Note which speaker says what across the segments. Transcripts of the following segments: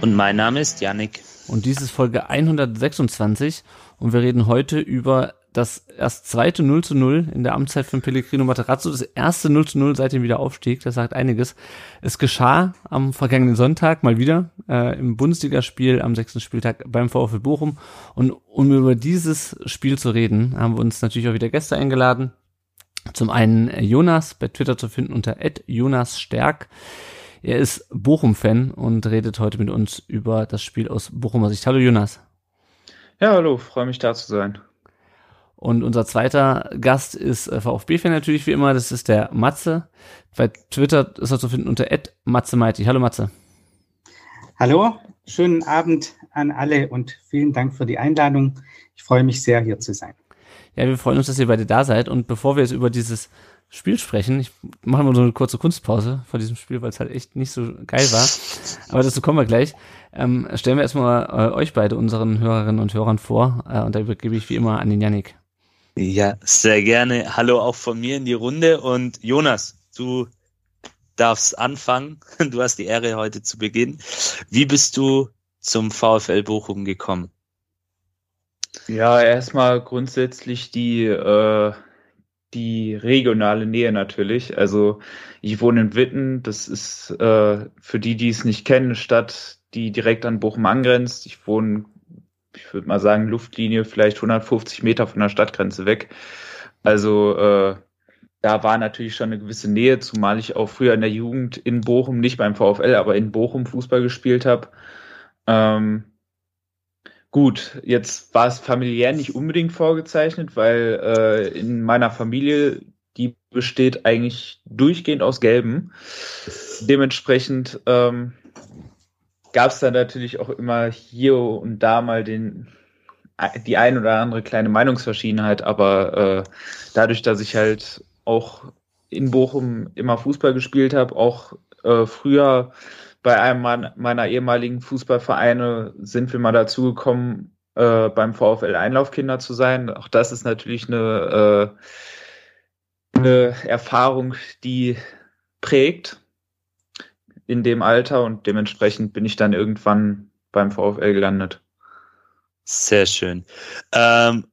Speaker 1: Und mein Name ist Yannick.
Speaker 2: Und dies ist Folge 126 und wir reden heute über das erst zweite 0 zu 0 in der Amtszeit von Pellegrino Materazzo, das erste 0 zu 0 seit dem Wiederaufstieg, das sagt einiges. Es geschah am vergangenen Sonntag mal wieder äh, im Bundesligaspiel am sechsten Spieltag beim VfL Bochum und um über dieses Spiel zu reden, haben wir uns natürlich auch wieder Gäste eingeladen. Zum einen Jonas, bei Twitter zu finden unter Jonas Stärk. Er ist Bochum-Fan und redet heute mit uns über das Spiel aus Bochumer Sicht. Hallo Jonas.
Speaker 3: Ja, hallo, freue mich da zu sein.
Speaker 2: Und unser zweiter Gast ist äh, VfB-Fan natürlich wie immer, das ist der Matze. Bei Twitter ist er zu finden unter @matzemeiti. Hallo Matze.
Speaker 4: Hallo, schönen Abend an alle und vielen Dank für die Einladung. Ich freue mich sehr, hier zu sein.
Speaker 2: Ja, wir freuen uns, dass ihr beide da seid. Und bevor wir jetzt über dieses Spiel sprechen, ich mache mal so eine kurze Kunstpause vor diesem Spiel, weil es halt echt nicht so geil war. Aber dazu kommen wir gleich. Ähm, stellen wir erstmal äh, euch beide, unseren Hörerinnen und Hörern vor. Äh, und da übergebe ich wie immer an den Yannick.
Speaker 1: Ja, sehr gerne. Hallo auch von mir in die Runde. Und Jonas, du darfst anfangen. Du hast die Ehre heute zu Beginn. Wie bist du zum VfL Bochum gekommen?
Speaker 3: Ja, erstmal grundsätzlich die, äh, die regionale Nähe natürlich. Also ich wohne in Witten, das ist äh, für die, die es nicht kennen, eine Stadt, die direkt an Bochum angrenzt. Ich wohne, ich würde mal sagen, Luftlinie vielleicht 150 Meter von der Stadtgrenze weg. Also äh, da war natürlich schon eine gewisse Nähe, zumal ich auch früher in der Jugend in Bochum, nicht beim VfL, aber in Bochum Fußball gespielt habe. Ähm, Gut, jetzt war es familiär nicht unbedingt vorgezeichnet, weil äh, in meiner Familie, die besteht eigentlich durchgehend aus Gelben. Dementsprechend ähm, gab es da natürlich auch immer hier und da mal den die ein oder andere kleine Meinungsverschiedenheit, aber äh, dadurch, dass ich halt auch in Bochum immer Fußball gespielt habe, auch äh, früher bei einem meiner ehemaligen Fußballvereine sind wir mal dazu gekommen, äh, beim VfL Einlaufkinder zu sein. Auch das ist natürlich eine, äh, eine Erfahrung, die prägt in dem Alter und dementsprechend bin ich dann irgendwann beim VfL gelandet.
Speaker 1: Sehr schön. Ähm,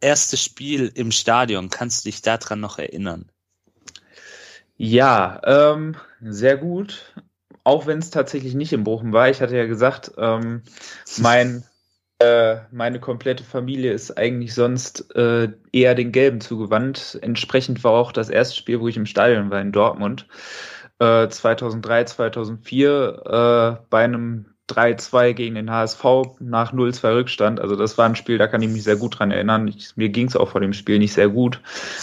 Speaker 1: erstes Spiel im Stadion, kannst du dich daran noch erinnern?
Speaker 3: Ja, ähm, sehr gut auch wenn es tatsächlich nicht in Bochum war. Ich hatte ja gesagt, ähm, mein, äh, meine komplette Familie ist eigentlich sonst äh, eher den Gelben zugewandt. Entsprechend war auch das erste Spiel, wo ich im Stadion war, in Dortmund. Äh, 2003, 2004 äh, bei einem 3-2 gegen den HSV nach 0-2 Rückstand. Also das war ein Spiel, da kann ich mich sehr gut dran erinnern. Ich, mir ging es auch vor dem Spiel nicht sehr gut.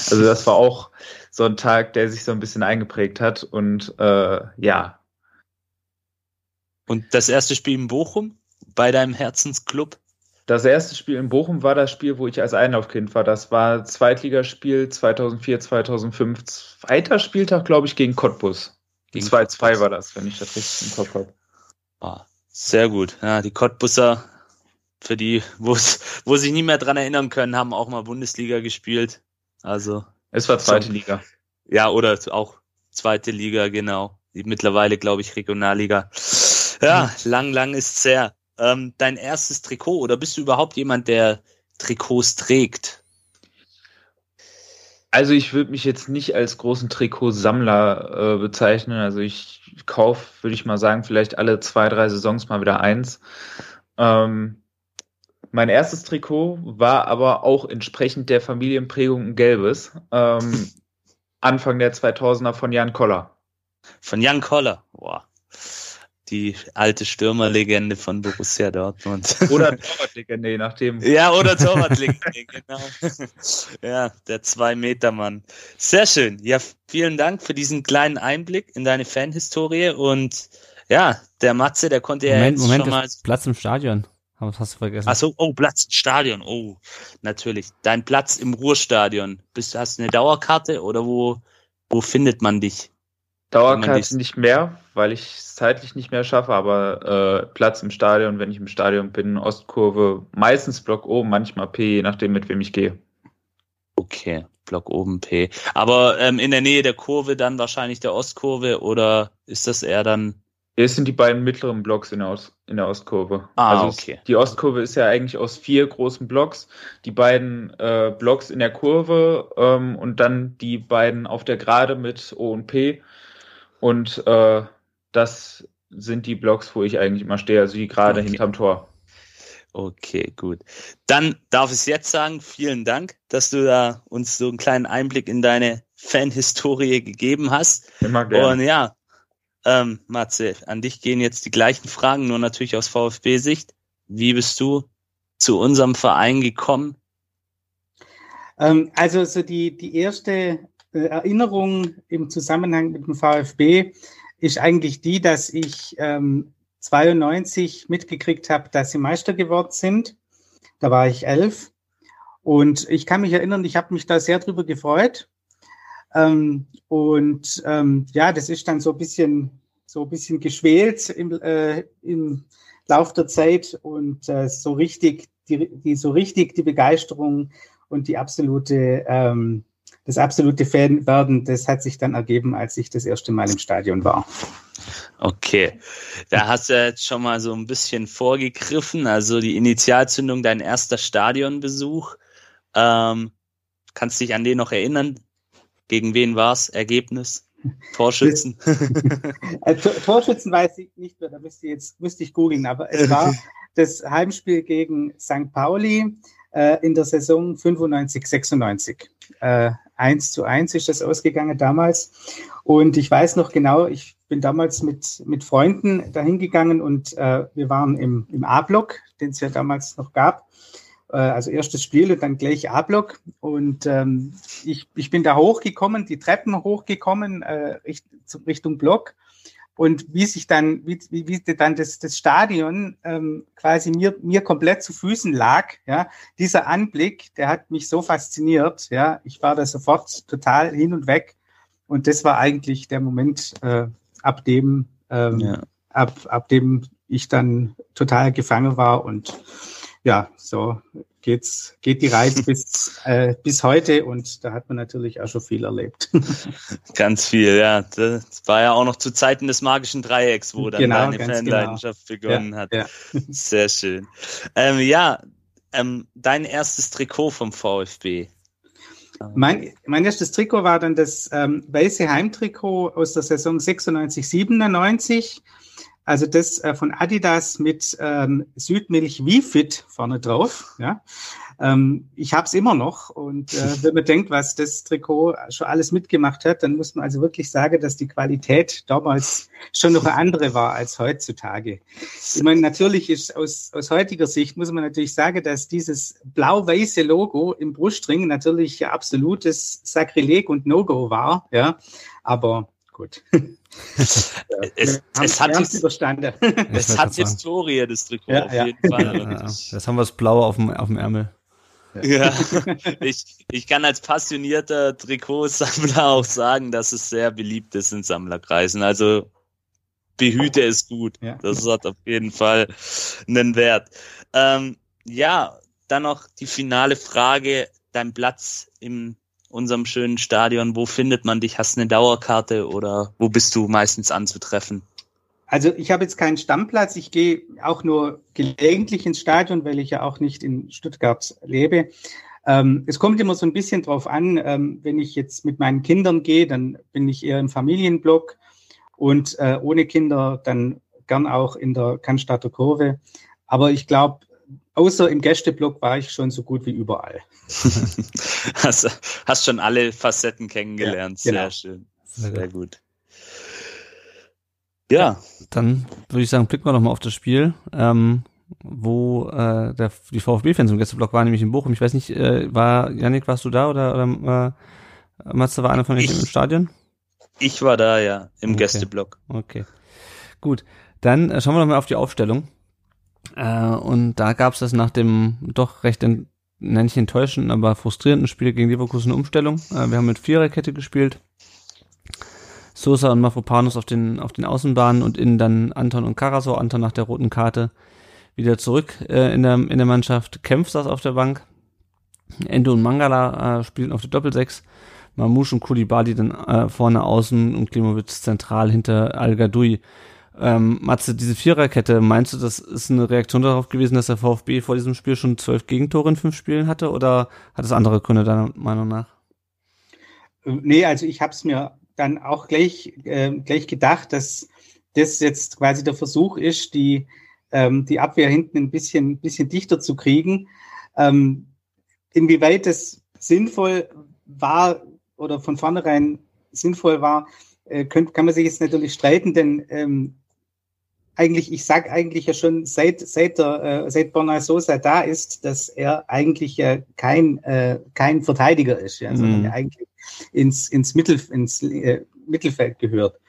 Speaker 3: Also das war auch so ein Tag, der sich so ein bisschen eingeprägt hat. Und äh, ja,
Speaker 1: und das erste Spiel in Bochum bei deinem Herzensclub?
Speaker 3: Das erste Spiel in Bochum war das Spiel, wo ich als Einlaufkind war. Das war Zweitligaspiel 2004, 2005. Zweiter Spieltag, glaube ich, gegen Cottbus. 2-2 war das, wenn ich das richtig im Kopf habe.
Speaker 1: Oh, sehr gut. Ja, die Cottbusser, für die, wo sich nie mehr dran erinnern können, haben auch mal Bundesliga gespielt. Also.
Speaker 3: Es war zweite so, Liga.
Speaker 1: Ja, oder auch zweite Liga, genau. Mittlerweile, glaube ich, Regionalliga. Ja, lang, lang ist sehr. Ähm, dein erstes Trikot oder bist du überhaupt jemand, der Trikots trägt?
Speaker 3: Also ich würde mich jetzt nicht als großen Trikotsammler äh, bezeichnen. Also ich kaufe, würde ich mal sagen, vielleicht alle zwei, drei Saisons mal wieder eins. Ähm, mein erstes Trikot war aber auch entsprechend der Familienprägung ein gelbes. Ähm, Anfang der 2000er von Jan Koller.
Speaker 1: Von Jan Koller, boah die alte Stürmerlegende von Borussia Dortmund.
Speaker 3: Oder Torwartlegende, je nachdem.
Speaker 1: Ja, oder Torwartlegende, genau. ja, der Zwei-Meter-Mann. Sehr schön. Ja, vielen Dank für diesen kleinen Einblick in deine Fanhistorie und Ja, der Matze, der konnte ja
Speaker 2: Moment,
Speaker 1: jetzt
Speaker 2: Moment,
Speaker 1: schon mal.
Speaker 2: Platz im Stadion. Das hast du vergessen.
Speaker 1: Ach so, oh, Platz im Stadion. Oh, natürlich. Dein Platz im Ruhrstadion. Bist, hast du eine Dauerkarte oder wo, wo findet man dich?
Speaker 3: Dauerkarte
Speaker 1: dich-
Speaker 3: nicht mehr, weil ich es zeitlich nicht mehr schaffe, aber äh, Platz im Stadion, wenn ich im Stadion bin, Ostkurve, meistens Block O, manchmal P, je nachdem, mit wem ich gehe.
Speaker 1: Okay, Block oben P. Aber ähm, in der Nähe der Kurve dann wahrscheinlich der Ostkurve oder ist das eher dann
Speaker 3: Hier sind die beiden mittleren Blocks in der, Ost in der Ostkurve.
Speaker 1: Ah,
Speaker 3: also es-
Speaker 1: okay.
Speaker 3: Die Ostkurve ist ja eigentlich aus vier großen Blocks. Die beiden äh, Blocks in der Kurve ähm, und dann die beiden auf der Gerade mit O und P. Und äh, das sind die Blocks, wo ich eigentlich immer stehe, also die gerade
Speaker 1: Okay.
Speaker 3: hinterm Tor.
Speaker 1: Okay, gut. Dann darf ich jetzt sagen, vielen Dank, dass du da uns so einen kleinen Einblick in deine Fanhistorie gegeben hast.
Speaker 3: Immer
Speaker 1: Und
Speaker 3: gerne.
Speaker 1: ja, ähm, Matze, an dich gehen jetzt die gleichen Fragen, nur natürlich aus VfB-Sicht. Wie bist du zu unserem Verein gekommen?
Speaker 4: Ähm, also so die, die erste äh, Erinnerung im Zusammenhang mit dem VfB ist eigentlich die, dass ich ähm, 92 mitgekriegt habe, dass sie Meister geworden sind. Da war ich elf. Und ich kann mich erinnern, ich habe mich da sehr drüber gefreut. Ähm, und ähm, ja, das ist dann so ein bisschen, so ein bisschen geschwelt im, äh, im Lauf der Zeit und äh, so richtig, die, die so richtig die Begeisterung und die absolute, ähm, das absolute Fanwerden, das hat sich dann ergeben, als ich das erste Mal im Stadion war.
Speaker 1: Okay, da hast du jetzt schon mal so ein bisschen vorgegriffen, also die Initialzündung, dein erster Stadionbesuch. Ähm, kannst dich an den noch erinnern? Gegen wen war's? Ergebnis? Torschützen?
Speaker 4: Äh, Tor- Torschützen weiß ich nicht mehr, da müsste ich jetzt müsste ich googeln, aber es war das Heimspiel gegen St. Pauli äh, in der Saison 95, 96. Äh, 1 zu 1 ist das ausgegangen damals. Und ich weiß noch genau, ich bin damals mit, mit Freunden dahin gegangen und äh, wir waren im, im A-Block, den es ja damals noch gab. Also erstes Spiel und dann gleich A-Block. Und ähm, ich, ich bin da hochgekommen, die Treppen hochgekommen, äh, Richtung Block. Und wie sich dann, wie, wie, wie dann das, das Stadion ähm, quasi mir, mir komplett zu Füßen lag, ja, dieser Anblick, der hat mich so fasziniert, ja, ich war da sofort total hin und weg. Und das war eigentlich der Moment, äh, ab dem, ähm,
Speaker 1: Ja.
Speaker 4: ab, ab dem ich dann total gefangen war und ja, so geht's, geht die Reise bis, äh, bis heute und da hat man natürlich auch schon viel erlebt.
Speaker 1: Ganz viel, ja. Das war ja auch noch zu Zeiten des magischen Dreiecks, wo dann
Speaker 4: Genau,
Speaker 1: deine Fanleidenschaft begonnen hat.
Speaker 4: ja.
Speaker 1: Sehr schön. Ähm, ja, ähm, dein erstes Trikot vom VfB.
Speaker 4: Mein, mein erstes Trikot war dann das ähm, weiße Heimtrikot aus der Saison 96, 97. Also das äh, von Adidas mit ähm, Südmilch Vifit vorne drauf. Ja. Ähm, ich habe es immer noch und äh, wenn man denkt, was das Trikot schon alles mitgemacht hat, dann muss man also wirklich sagen, dass die Qualität damals schon noch eine andere war als heutzutage. Ich meine, natürlich ist aus, aus heutiger Sicht muss man natürlich sagen, dass dieses blau-weiße Logo im Brustring natürlich absolutes Sakrileg und No-Go war, ja. Aber gut.
Speaker 1: Es,
Speaker 4: Wir
Speaker 1: es hat, his,
Speaker 4: überstanden.
Speaker 1: es hat. Historie, das Trikot,
Speaker 4: Ja,
Speaker 1: auf
Speaker 4: ja.
Speaker 1: jeden Fall.
Speaker 2: Ja, ja. Jetzt haben wir das Blaue auf dem, auf dem Ärmel.
Speaker 1: Ja, ich, ich kann als passionierter Trikotsammler auch sagen, dass es sehr beliebt ist in Sammlerkreisen. Also behüte es gut.
Speaker 4: Ja.
Speaker 1: Das hat auf jeden Fall einen Wert. Ähm, ja, dann noch die finale Frage. Dein Platz in unserem schönen Stadion, wo findet man dich? Hast du eine Dauerkarte oder wo bist du meistens anzutreffen?
Speaker 4: Also ich habe jetzt keinen Stammplatz. Ich gehe auch nur gelegentlich ins Stadion, weil ich ja auch nicht in Stuttgart lebe. Ähm, es kommt immer so ein bisschen drauf an, ähm, wenn ich jetzt mit meinen Kindern gehe, dann bin ich eher im Familienblock und äh, ohne Kinder dann gern auch in der Cannstatter Kurve. Aber ich glaube, außer im Gästeblock war ich schon so gut wie überall.
Speaker 1: hast, hast schon alle Facetten kennengelernt.
Speaker 4: Ja, genau.
Speaker 1: Sehr schön.
Speaker 2: Sehr
Speaker 1: Sehr gut. Ja,
Speaker 2: Dann würde ich sagen, blicken wir noch mal auf das Spiel, ähm, wo äh, der, die VfB-Fans im Gästeblock waren, nämlich in Bochum. Ich weiß nicht, äh, war Janik, warst du da oder, oder äh, Matze war einer von euch im Stadion?
Speaker 1: ich war da ja im
Speaker 2: Okay.
Speaker 1: Gästeblock.
Speaker 2: Okay. Gut, dann äh, schauen wir noch mal auf die Aufstellung. Äh, und da gab es das nach dem doch recht ent nenne ich enttäuschenden, aber frustrierenden Spiel gegen Leverkusen eine Umstellung. Äh, wir haben mit Viererkette gespielt. Sosa und Mafropanos auf den, auf den Außenbahnen und innen dann Anton und Karasor. Anton nach der roten Karte wieder zurück äh, in, der, in der Mannschaft. Kempf saß auf der Bank. Endo und Mangala äh, spielten auf der Doppelsechs. Mamouche und Kulibali dann äh, vorne außen und Klimowitz zentral hinter Al-Gadoui. Ähm, Matze, diese Viererkette, meinst du, das ist eine Reaktion darauf gewesen, dass der VfB vor diesem Spiel schon zwölf Gegentore in fünf Spielen hatte oder hat es andere Gründe deiner Meinung nach?
Speaker 4: Nee, also ich habe es mir dann auch gleich, äh, gleich gedacht, dass das jetzt quasi der Versuch ist, die, ähm, die Abwehr hinten ein bisschen, bisschen dichter zu kriegen. Ähm, inwieweit das sinnvoll war oder von vornherein sinnvoll war, äh, könnt, kann man sich jetzt natürlich streiten, denn ähm, eigentlich, ich sag eigentlich ja schon seit seit der äh, seit Borna Sosa da ist, dass er eigentlich ja kein äh, kein Verteidiger ist, ja, sondern
Speaker 2: Mhm.
Speaker 4: eigentlich ins ins Mittel ins äh, Mittelfeld gehört.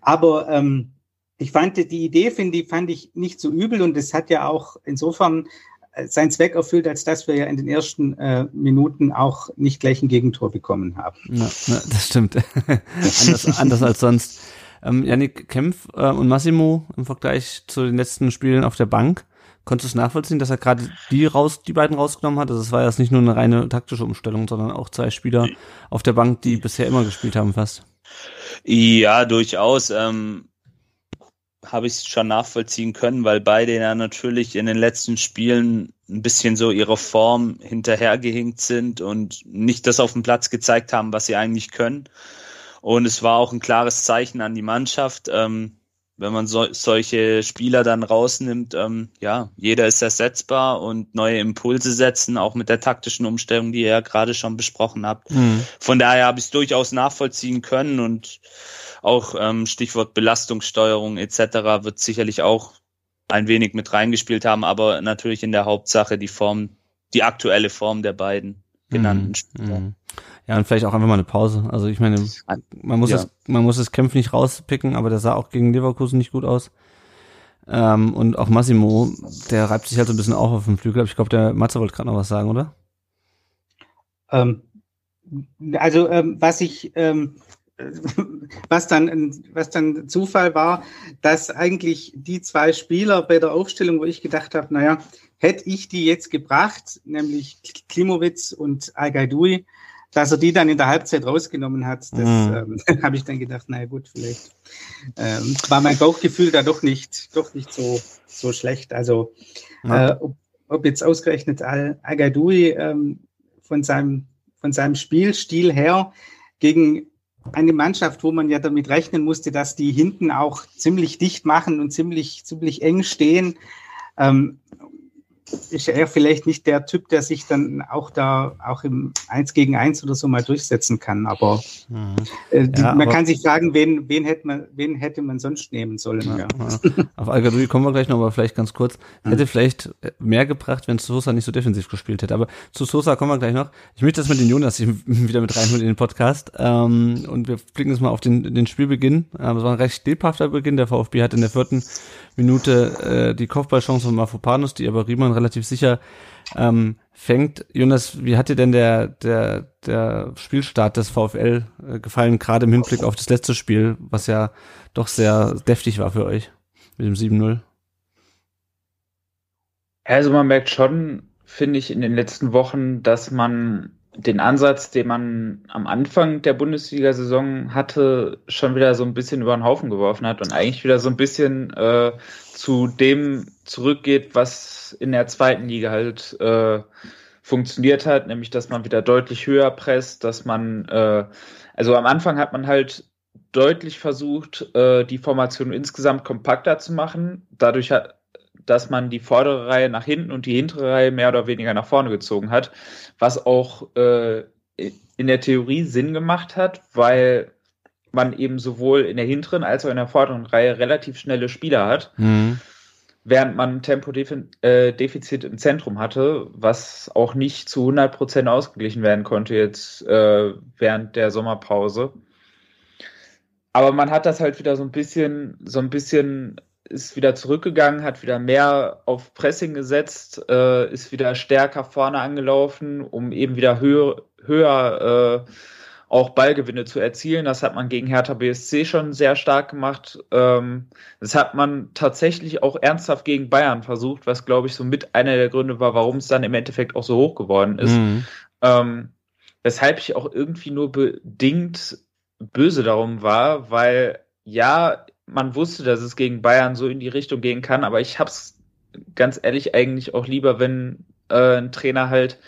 Speaker 4: Aber ähm, ich fand die Idee, finde ich, fand ich nicht so übel und es hat ja auch insofern äh, seinen Zweck erfüllt, als dass wir ja in den ersten äh, Minuten auch nicht gleich ein Gegentor bekommen haben.
Speaker 2: Ja, das stimmt. anders, anders als sonst. Ähm, Yannick Kempf äh, und Massimo im Vergleich zu den letzten Spielen auf der Bank. Konntest du es nachvollziehen, dass er gerade die raus, die beiden rausgenommen hat? Also es war jetzt nicht nur eine reine taktische Umstellung, sondern auch zwei Spieler auf der Bank, die bisher immer gespielt haben fast.
Speaker 1: Ja, durchaus. Ähm, habe ich es schon nachvollziehen können, weil beide ja natürlich in den letzten Spielen ein bisschen so ihrer Form hinterhergehinkt sind und nicht das auf dem Platz gezeigt haben, was sie eigentlich können. Und es war auch ein klares Zeichen an die Mannschaft, ähm, wenn man so, solche Spieler dann rausnimmt, ähm, ja, jeder ist ersetzbar und neue Impulse setzen, auch mit der taktischen Umstellung, die ihr ja gerade schon besprochen habt. Von daher habe ich es durchaus nachvollziehen können und auch ähm, Stichwort Belastungssteuerung etc. wird sicherlich auch ein wenig mit reingespielt haben, aber natürlich in der Hauptsache die Form, die aktuelle Form der beiden genannten
Speaker 2: Mhm.
Speaker 1: Spieler.
Speaker 2: Mhm. Ja, und vielleicht auch einfach mal eine Pause. Also ich meine, man muss
Speaker 1: Ja.
Speaker 2: es, man muss das Kämpf nicht rauspicken, aber der sah auch gegen Leverkusen nicht gut aus. Ähm, und auch Massimo, der reibt sich halt so ein bisschen auf auf dem Flügel. Aber ich glaube, der Matze wollte gerade noch was sagen, oder?
Speaker 4: Ähm, also ähm, was ich ähm, was dann was dann Zufall war, dass eigentlich die zwei Spieler bei der Aufstellung, wo ich gedacht habe, naja, hätte ich die jetzt gebracht, nämlich Klimowitz und Al-Gaidui, dass er die dann in der Halbzeit rausgenommen hat, das
Speaker 2: Mhm.
Speaker 4: ähm, habe ich dann gedacht, naja gut, vielleicht ähm, war mein Bauchgefühl da doch nicht doch nicht so so schlecht. Also
Speaker 2: Ja.
Speaker 4: äh, ob, ob jetzt ausgerechnet Al Agadoui ähm, von seinem von seinem Spielstil her gegen eine Mannschaft, wo man ja damit rechnen musste, dass die hinten auch ziemlich dicht machen und ziemlich ziemlich eng stehen, ähm, ist er vielleicht nicht der Typ, der sich dann auch da auch im Eins gegen Eins oder so mal durchsetzen kann. Aber äh, die,
Speaker 2: Ja,
Speaker 4: man
Speaker 2: aber-
Speaker 4: kann sich fragen, wen, wen hätte man, wen hätte man sonst nehmen sollen. Ja.
Speaker 2: Ja. Auf al kommen wir gleich noch, aber vielleicht ganz kurz. Hätte vielleicht mehr gebracht, wenn Sosa nicht so defensiv gespielt hätte. Aber zu Sosa kommen wir gleich noch. Ich möchte das mit den Jonas wieder mit reinholen in den Podcast. Ähm, und wir blicken jetzt mal auf den, den Spielbeginn. Ähm, es war ein recht lebhafter Beginn. Der VfB hat in der vierten Minute äh, die Kopfballchance von Mafopanos, die aber Riemann relativ sicher ähm, fängt. Jonas, wie hat dir denn der, der, der Spielstart des VfL äh, gefallen, gerade im Hinblick auf das letzte Spiel, was ja doch sehr deftig war für euch mit dem 7-0?
Speaker 3: Also man merkt schon, finde ich, in den letzten Wochen, dass man den Ansatz, den man am Anfang der Bundesliga-Saison hatte, schon wieder so ein bisschen über den Haufen geworfen hat und eigentlich wieder so ein bisschen äh, zu dem zurückgeht, was in der zweiten Liga halt äh, funktioniert hat, nämlich dass man wieder deutlich höher presst, dass man, äh, also am Anfang hat man halt deutlich versucht, äh, die Formation insgesamt kompakter zu machen. Dadurch hat, dass man die vordere Reihe nach hinten und die hintere Reihe mehr oder weniger nach vorne gezogen hat, was auch äh, in der Theorie Sinn gemacht hat, weil man eben sowohl in der hinteren als auch in der vorderen Reihe relativ schnelle Spieler hat,
Speaker 2: Mhm.
Speaker 3: während man ein Tempodefizit im Zentrum hatte, was auch nicht zu 100 Prozent ausgeglichen werden konnte jetzt äh, während der Sommerpause. aber man hat das halt wieder so ein bisschen, so ein bisschen ist wieder zurückgegangen, hat wieder mehr auf Pressing gesetzt, äh, ist wieder stärker vorne angelaufen, um eben wieder höher, höher äh, auch Ballgewinne zu erzielen. Das hat man gegen Hertha BSC schon sehr stark gemacht. Ähm, das hat man tatsächlich auch ernsthaft gegen Bayern versucht, was glaube ich so mit einer der Gründe war, warum es dann im Endeffekt auch so hoch geworden ist. Mhm. Ähm, weshalb ich auch irgendwie nur bedingt böse darum war, weil ja, man wusste, dass es gegen Bayern so in die Richtung gehen kann, aber ich hab's ganz ehrlich eigentlich auch lieber, wenn äh, ein Trainer halt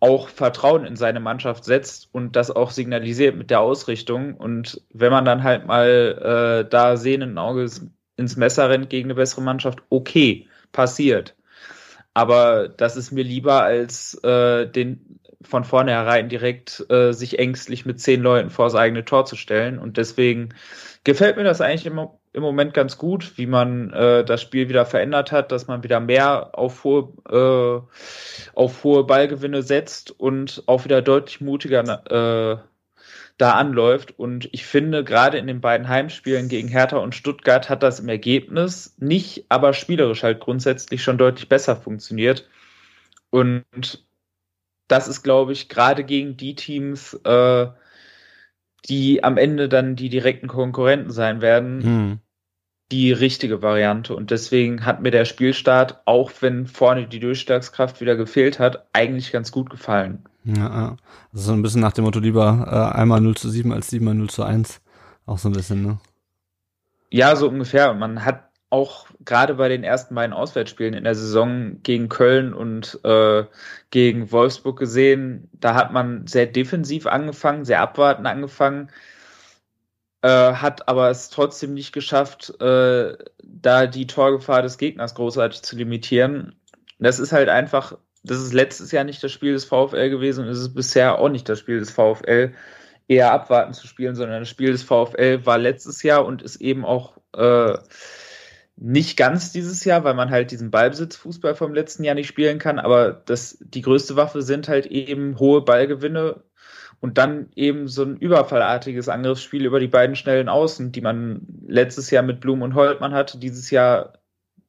Speaker 3: auch Vertrauen in seine Mannschaft setzt und das auch signalisiert mit der Ausrichtung. Und wenn man dann halt mal äh, da sehenden Auges ins Messer rennt gegen eine bessere Mannschaft, okay, passiert. Aber das ist mir lieber, als äh, den von vornherein direkt äh, sich ängstlich mit zehn Leuten vor das eigene Tor zu stellen. Und deswegen gefällt mir das eigentlich im, im Moment ganz gut, wie man äh, das Spiel wieder verändert hat, dass man wieder mehr auf hohe, äh, auf hohe Ballgewinne setzt und auch wieder deutlich mutiger äh, da anläuft. Und ich finde, gerade in den beiden Heimspielen gegen Hertha und Stuttgart hat das im Ergebnis nicht, aber spielerisch halt grundsätzlich schon deutlich besser funktioniert. Und das ist, glaube ich, gerade gegen die Teams, äh, die am Ende dann die direkten Konkurrenten sein werden, hm. die richtige Variante. Und deswegen hat mir der Spielstart, auch wenn vorne die Durchschlagskraft wieder gefehlt hat, eigentlich ganz gut gefallen.
Speaker 2: Ja, also so ein bisschen nach dem Motto lieber äh, einmal 0 zu 7 als 7 mal 0 zu 1. Auch so ein bisschen, ne?
Speaker 3: Ja, so ungefähr. Man hat auch gerade bei den ersten beiden Auswärtsspielen in der Saison gegen Köln und äh, gegen Wolfsburg gesehen, da hat man sehr defensiv angefangen, sehr abwartend angefangen, äh, hat aber es trotzdem nicht geschafft, äh, da die Torgefahr des Gegners großartig zu limitieren. Das ist halt einfach, das ist letztes Jahr nicht das Spiel des VfL gewesen und es ist bisher auch nicht das Spiel des VfL, eher abwarten zu spielen, sondern das Spiel des VfL war letztes Jahr und ist eben auch äh, nicht ganz dieses Jahr, weil man halt diesen Ballbesitzfußball vom letzten Jahr nicht spielen kann, aber das, die größte Waffe sind halt eben hohe Ballgewinne und dann eben so ein überfallartiges Angriffsspiel über die beiden schnellen Außen, die man letztes Jahr mit Blum und Holtmann hatte, dieses Jahr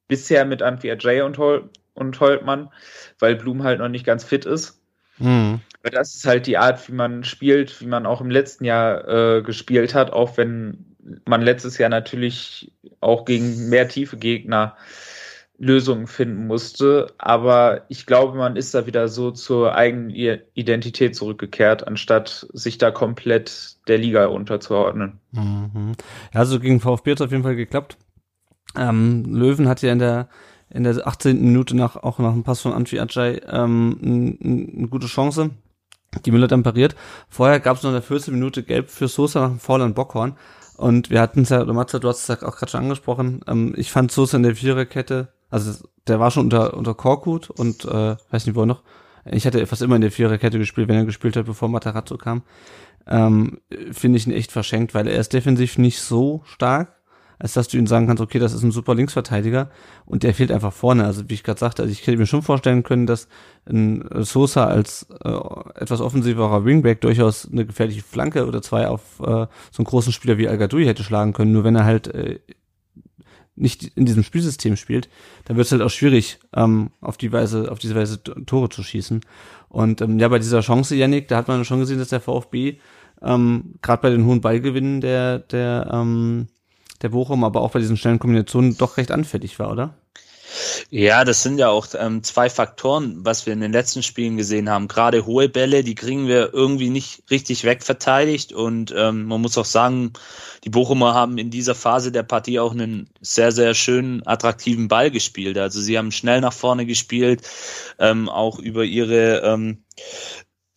Speaker 3: bisher mit Anthony Jay und, Hol und Holtmann, weil Blum halt noch nicht ganz fit ist. Aber das ist halt die Art, wie man spielt, wie man auch im letzten Jahr äh, gespielt hat, auch wenn man letztes Jahr natürlich auch gegen mehr tiefe Gegner Lösungen finden musste. Aber ich glaube, man ist da wieder so zur eigenen Identität zurückgekehrt, anstatt sich da komplett der Liga unterzuordnen.
Speaker 2: Mhm. Ja, also gegen VfB hat es auf jeden Fall geklappt. Ähm, Löwen hat ja in der in der 18. Minute nach auch nach dem Pass von Antwi Ajay ähm, eine gute Chance. Die Müller dann pariert. Vorher gab es noch in der 14. Minute Gelb für Sosa nach dem Foul an Bockhorn. Und wir hatten es ja, Matze, du hast es auch gerade schon angesprochen, ähm, ich fand Sosa in der Viererkette, also der war schon unter, unter Korkut und äh, weiß nicht wo noch. Ich hatte fast immer in der Viererkette gespielt, wenn er gespielt hat, bevor Matarazzo kam. Ähm, Finde ich ihn echt verschenkt, weil er ist defensiv nicht so stark, als dass du ihm sagen kannst, okay, das ist ein super Linksverteidiger und der fehlt einfach vorne. Also wie ich gerade sagte, also ich hätte mir schon vorstellen können, dass ein Sosa als äh, etwas offensiverer Wingback durchaus eine gefährliche Flanke oder zwei auf äh, so einen großen Spieler wie Al hätte schlagen können. Nur wenn er halt äh, nicht in diesem Spielsystem spielt, dann wird es halt auch schwierig, ähm, auf die Weise, auf diese Weise Tore zu schießen. Und ähm, ja, bei dieser Chance, Yannick, da hat man schon gesehen, dass der VfB ähm, gerade bei den hohen Ballgewinnen der der ähm, der Bochum, aber auch bei diesen schnellen Kombinationen doch recht anfällig war, oder?
Speaker 1: Ja, das sind ja auch ähm, zwei Faktoren, was wir in den letzten Spielen gesehen haben. Gerade hohe Bälle, die kriegen wir irgendwie nicht richtig wegverteidigt. Und ähm, man muss auch sagen, die Bochumer haben in dieser Phase der Partie auch einen sehr, sehr schönen, attraktiven Ball gespielt. Also sie haben schnell nach vorne gespielt, ähm, auch über ihre ähm,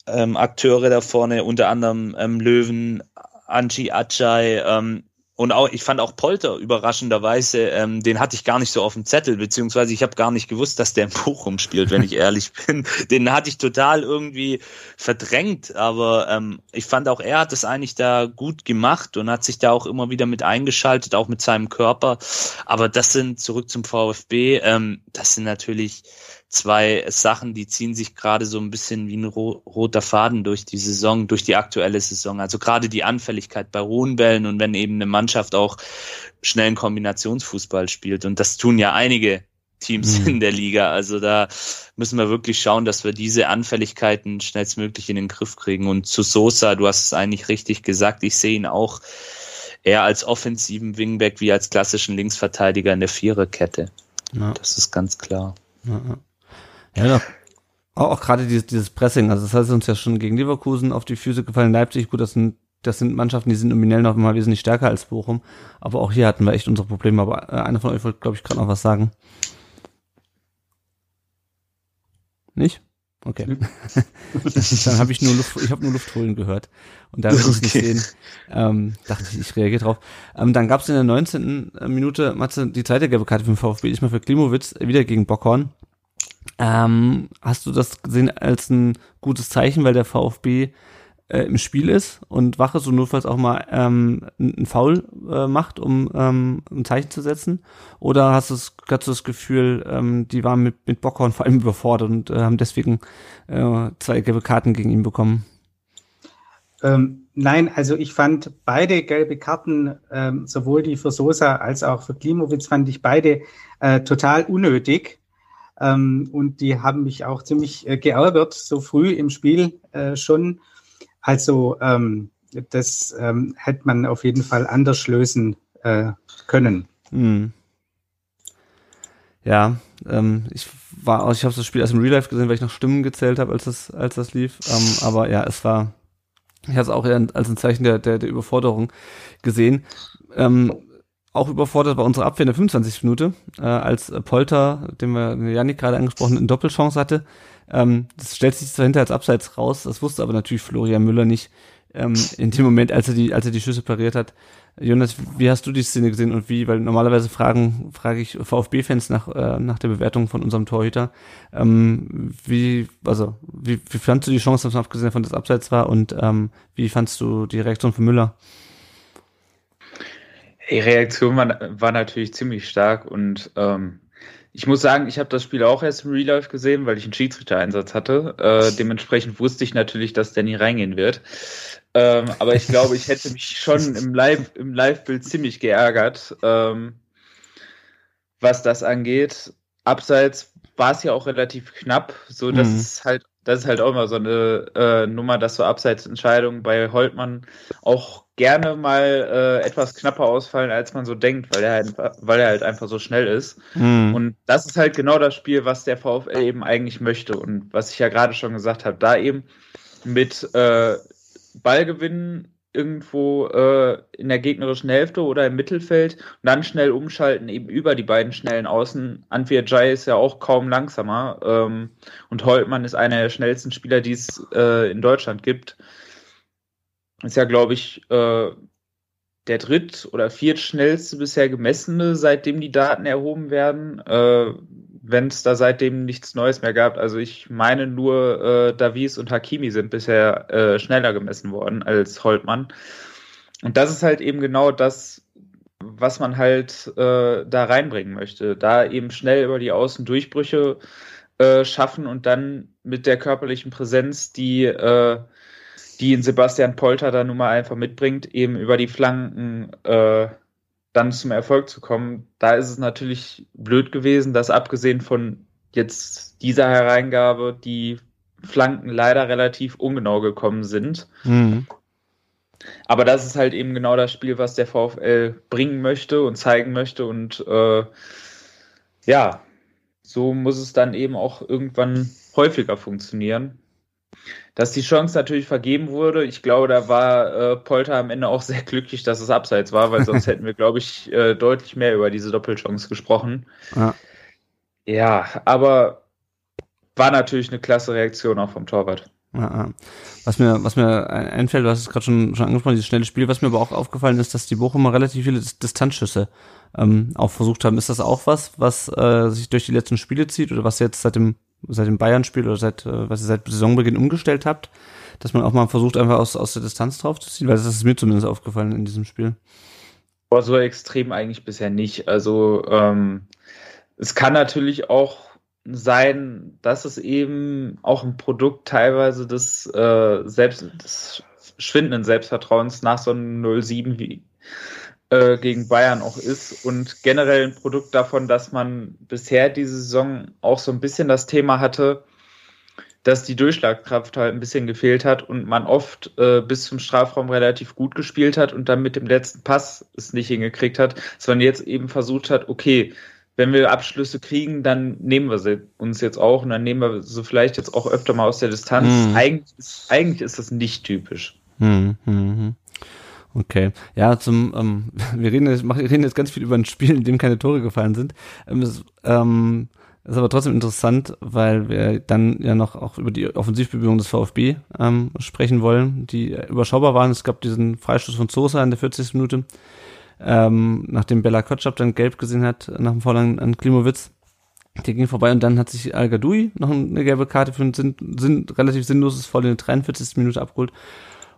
Speaker 1: ähm, Akteure da vorne, unter anderem ähm, Löwen, Anchi Achai, ähm, und auch, ich fand auch Polter überraschenderweise, ähm, den hatte ich gar nicht so auf dem Zettel, beziehungsweise ich habe gar nicht gewusst, dass der in Bochum spielt, wenn ich ehrlich bin. Den hatte ich total irgendwie verdrängt, aber ähm, ich fand auch, er hat das eigentlich da gut gemacht und hat sich da auch immer wieder mit eingeschaltet, auch mit seinem Körper. Aber das sind, zurück zum VfB, ähm, das sind natürlich zwei Sachen, die ziehen sich gerade so ein bisschen wie ein ro roter Faden durch die Saison, durch die aktuelle Saison. Also gerade die Anfälligkeit bei hohen Bällen und wenn eben eine Mannschaft auch schnellen Kombinationsfußball spielt. Und das tun ja einige Teams mhm. in der Liga. Also da müssen wir wirklich schauen, dass wir diese Anfälligkeiten schnellstmöglich in den Griff kriegen. Und zu Sosa, du hast es eigentlich richtig gesagt, ich sehe ihn auch eher als offensiven Wingback wie als klassischen Linksverteidiger in der Viererkette. Ja. Das ist ganz klar.
Speaker 2: Ja, ja. ja auch, auch gerade dieses, dieses Pressing, also das heißt uns ja schon gegen Leverkusen auf die Füße gefallen, Leipzig, gut, das sind das sind Mannschaften, die sind nominell noch mal wesentlich stärker als Bochum. Aber auch hier hatten wir echt unsere Probleme. Aber äh, einer von euch wollte, glaube ich, gerade noch was sagen. Nicht? Okay. Dann habe ich nur Luft, ich habe nur Luft holen gehört. Und da wir okay. es nicht sehen, ähm, dachte ich, ich reagiere drauf. Ähm, dann gab es in der 19. Minute, Matze, die zweite gelbe Karte für den VfB, diesmal für Klimowitz, wieder gegen Bockhorn. Ähm, hast du das gesehen als ein gutes Zeichen, weil der VfB äh, im Spiel ist und wach ist und notfalls auch mal ähm, ein Foul äh, macht, um ähm, ein Zeichen zu setzen? Oder hast du das, hast du das Gefühl, ähm, die waren mit, mit Bockhorn vor allem überfordert und äh, haben deswegen äh, zwei gelbe Karten gegen ihn bekommen?
Speaker 4: Ähm, nein, also ich fand beide gelbe Karten, ähm, sowohl die für Sosa als auch für Klimowitz, fand ich beide äh, total unnötig. Ähm, und die haben mich auch ziemlich äh, geärgert, so früh im Spiel äh, schon. Also ähm, das ähm, hätte man auf jeden Fall anders lösen äh, können. Hm.
Speaker 2: Ja, ähm, ich war, ich habe das Spiel erst im Real Life gesehen, weil ich noch Stimmen gezählt habe, als das, als das lief. Ähm, aber ja, es war, ich hatte es auch eher als ein Zeichen der, der, der Überforderung gesehen. Ähm, auch überfordert war unsere Abwehr in der 25. Minute, äh, als Polter, den wir Janik gerade angesprochen, eine Doppelchance hatte. Ähm, das stellt sich zwar hinter als Abseits raus, das wusste aber natürlich Florian Müller nicht ähm, in dem Moment, als er die, als er die Schüsse pariert hat. Jonas, wie hast du die Szene gesehen und wie? Weil normalerweise fragen, frage ich VfB-Fans nach, äh, nach der Bewertung von unserem Torhüter. Ähm, wie, also, wie, wie fandst du die Chance, dass man abgesehen davon das Abseits war und ähm, wie fandst du die Reaktion von Müller?
Speaker 3: Die Reaktion war, war natürlich ziemlich stark und ähm, ich muss sagen, ich habe das Spiel auch erst im Real Life gesehen, weil ich einen Schiedsrichter-Einsatz hatte. Äh, dementsprechend wusste ich natürlich, dass der nie reingehen wird. Ähm, aber ich glaube, ich hätte mich schon im Live im Live-Bild ziemlich geärgert, ähm, was das angeht. Abseits war es ja auch relativ knapp, so dass mhm. es halt das ist halt auch immer so eine äh, Nummer, dass so Abseitsentscheidungen bei Holtmann auch gerne mal äh, etwas knapper ausfallen, als man so denkt, weil er halt, weil er halt einfach so schnell ist. Mhm. Und das ist halt genau das Spiel, was der VfL eben eigentlich möchte und was ich ja gerade schon gesagt habe, da eben mit äh, Ballgewinnen irgendwo äh, in der gegnerischen Hälfte oder im Mittelfeld und dann schnell umschalten, eben über die beiden schnellen Außen. Antwir Jai ist ja auch kaum langsamer ähm, und Holtmann ist einer der schnellsten Spieler, die es äh, in Deutschland gibt. Ist ja, glaube ich, äh, der dritt- oder viertschnellste bisher gemessene, seitdem die Daten erhoben werden. Äh, wenn es da seitdem nichts Neues mehr gab. Also ich meine nur, äh, Davies und Hakimi sind bisher äh, schneller gemessen worden als Holtmann. Und das ist halt eben genau das, was man halt äh, da reinbringen möchte. Da eben schnell über die Außendurchbrüche äh, schaffen und dann mit der körperlichen Präsenz, die, äh, die in Sebastian Polter da nun mal einfach mitbringt, eben über die Flanken äh, dann zum Erfolg zu kommen, da ist es natürlich blöd gewesen, dass abgesehen von jetzt dieser Hereingabe die Flanken leider relativ ungenau gekommen sind. Mhm. Aber das ist halt eben genau das Spiel, was der VfL bringen möchte und zeigen möchte. Und äh, ja, so muss es dann eben auch irgendwann häufiger funktionieren dass die Chance natürlich vergeben wurde. Ich glaube, da war äh, Polter am Ende auch sehr glücklich, dass es abseits war, weil sonst hätten wir, glaube ich, äh, deutlich mehr über diese Doppelchance gesprochen. Ja. ja, aber war natürlich eine klasse Reaktion auch vom Torwart. Ja,
Speaker 2: was mir, was mir einfällt, du hast es gerade schon, schon angesprochen, dieses schnelle Spiel, was mir aber auch aufgefallen ist, dass die Bochumer relativ viele Distanzschüsse ähm, auch versucht haben. Ist das auch was, was äh, sich durch die letzten Spiele zieht oder was jetzt seit dem seit dem Bayern-Spiel oder seit, äh, was ihr seit Saisonbeginn umgestellt habt, dass man auch mal versucht, einfach aus, aus der Distanz drauf zu ziehen, weil das ist mir zumindest aufgefallen in diesem Spiel.
Speaker 3: Boah, so extrem eigentlich bisher nicht. Also ähm, es kann natürlich auch sein, dass es eben auch ein Produkt teilweise des, äh, Selbst, des schwindenden Selbstvertrauens nach so einem 07 wie äh, gegen Bayern auch ist und generell ein Produkt davon, dass man bisher diese Saison auch so ein bisschen das Thema hatte, dass die Durchschlagkraft halt ein bisschen gefehlt hat und man oft äh, bis zum Strafraum relativ gut gespielt hat und dann mit dem letzten Pass es nicht hingekriegt hat, sondern jetzt eben versucht hat, okay, wenn wir Abschlüsse kriegen, dann nehmen wir sie uns jetzt auch und dann nehmen wir sie vielleicht jetzt auch öfter mal aus der Distanz. Mhm. Eigentlich, ist, eigentlich ist das nicht typisch.
Speaker 2: Mhm. Okay, ja, zum ähm, wir reden jetzt, wir reden jetzt ganz viel über ein Spiel, in dem keine Tore gefallen sind. Ähm, es, ähm, ist aber trotzdem interessant, weil wir dann ja noch auch über die Offensivbemühungen des VfB ähm, sprechen wollen, die überschaubar waren. Es gab diesen Freistoß von Sosa in der 40. Minute, ähm, nachdem Bella Kotschap dann gelb gesehen hat, nach dem Vorlang an Klimowitz. Der ging vorbei und dann hat sich Al Gadoui noch eine gelbe Karte für ein sinn, sinn, relativ sinnloses Voll in der 43. Minute abgeholt.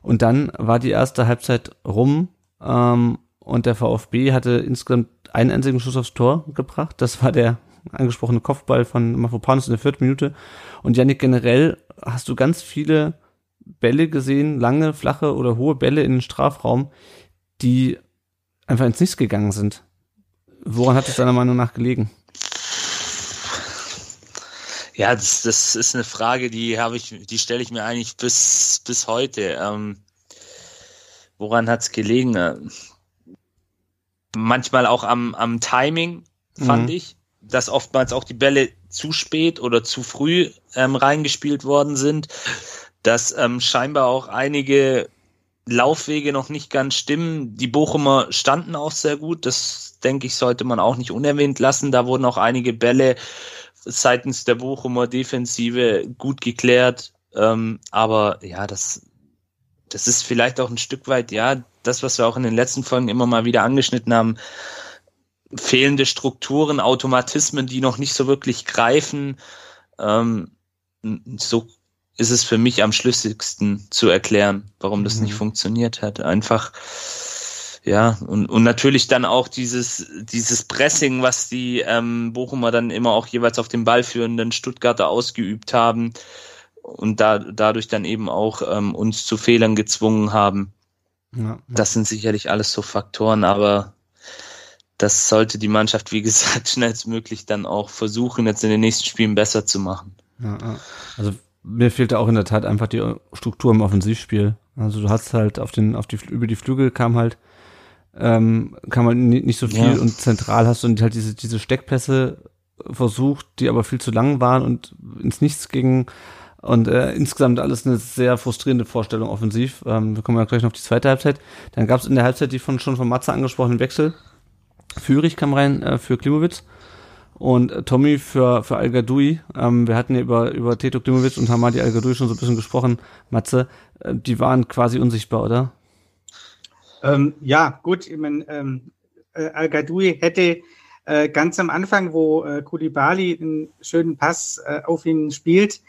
Speaker 2: Und dann war die erste Halbzeit rum ähm, und der VfB hatte insgesamt einen einzigen Schuss aufs Tor gebracht. Das war der angesprochene Kopfball von Mafropanus in der vierten Minute. Und Janik, generell hast du ganz viele Bälle gesehen, lange, flache oder hohe Bälle in den Strafraum, die einfach ins Nichts gegangen sind. Woran hat es deiner Meinung nach gelegen?
Speaker 1: Ja, das, das ist eine Frage, die habe ich, die stelle ich mir eigentlich bis, bis heute. Ähm, woran hat es gelegen? Manchmal auch am, am Timing, fand mhm. ich dass oftmals auch die Bälle zu spät oder zu früh ähm, reingespielt worden sind, dass ähm, scheinbar auch einige Laufwege noch nicht ganz stimmen. Die Bochumer standen auch sehr gut, das denke ich, sollte man auch nicht unerwähnt lassen. Da wurden auch einige Bälle seitens der Bochumer Defensive gut geklärt. Ähm, aber ja, das, das ist vielleicht auch ein Stück weit, ja, das, was wir auch in den letzten Folgen immer mal wieder angeschnitten haben, fehlende Strukturen, Automatismen, die noch nicht so wirklich greifen. Ähm, so ist es für mich am schlüssigsten zu erklären, warum das mhm. nicht funktioniert hat. Einfach, ja, und, und natürlich dann auch dieses, dieses Pressing, was die ähm, Bochumer dann immer auch jeweils auf den ballführenden Stuttgarter ausgeübt haben und da, dadurch dann eben auch ähm, uns zu Fehlern gezwungen haben. Ja, ja. Das sind sicherlich alles so Faktoren, aber das sollte die Mannschaft, wie gesagt, schnellstmöglich dann auch versuchen, jetzt in den nächsten Spielen besser zu machen.
Speaker 2: Ja, also mir fehlte auch in der Tat einfach die Struktur im Offensivspiel. Also du hast halt auf den, auf die, über die Flügel kam halt, ähm, kam halt nicht so viel ja. und zentral hast du halt diese, diese Steckpässe versucht, die aber viel zu lang waren und ins Nichts gingen. Und äh, insgesamt alles eine sehr frustrierende Vorstellung offensiv. Ähm, wir kommen ja gleich noch auf die zweite Halbzeit. Dann gab es in der Halbzeit die von schon von Matze angesprochenen Wechsel. Führig kam rein äh, für Klimowitz und äh, Tommy für, für al Ähm, wir hatten ja über, über Teto Klimowitz und Hamadi al schon so ein bisschen gesprochen. Matze, äh, die waren quasi unsichtbar, oder?
Speaker 4: Ähm, ja, gut, ich mein, ähm, äh, al hätte äh, ganz am Anfang, wo äh, Kulibali einen schönen Pass äh, auf ihn spielt,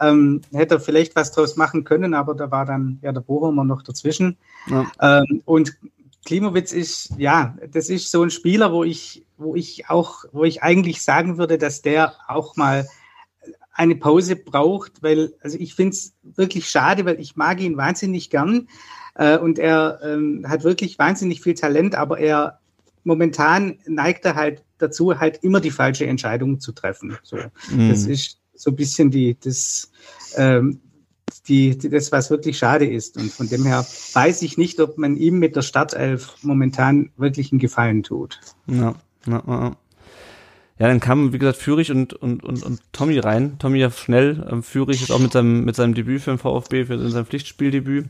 Speaker 4: ähm, hätte er vielleicht was draus machen können, aber da war dann ja der Bochumer noch dazwischen. Ja. Ähm, und Klimowitz ist, ja, das ist so ein Spieler, wo ich, wo ich auch, wo ich eigentlich sagen würde, dass der auch mal eine Pause braucht, weil, also ich finde es wirklich schade, weil ich mag ihn wahnsinnig gern äh, und er ähm, hat wirklich wahnsinnig viel Talent, aber er momentan neigt er halt dazu, halt immer die falsche Entscheidung zu treffen. So, mm. das ist so ein bisschen die, das, ähm, die, die, das, was wirklich schade ist. Und von dem her weiß ich nicht, ob man ihm mit der Startelf momentan wirklich einen Gefallen tut.
Speaker 2: Ja, ja, ja. Ja, dann kamen, wie gesagt, Fürich und, und, und, und Tommy rein. Tommy ja schnell. Ähm, Fürich ist auch mit seinem, mit seinem Debüt für den VfB, für sein Pflichtspieldebüt.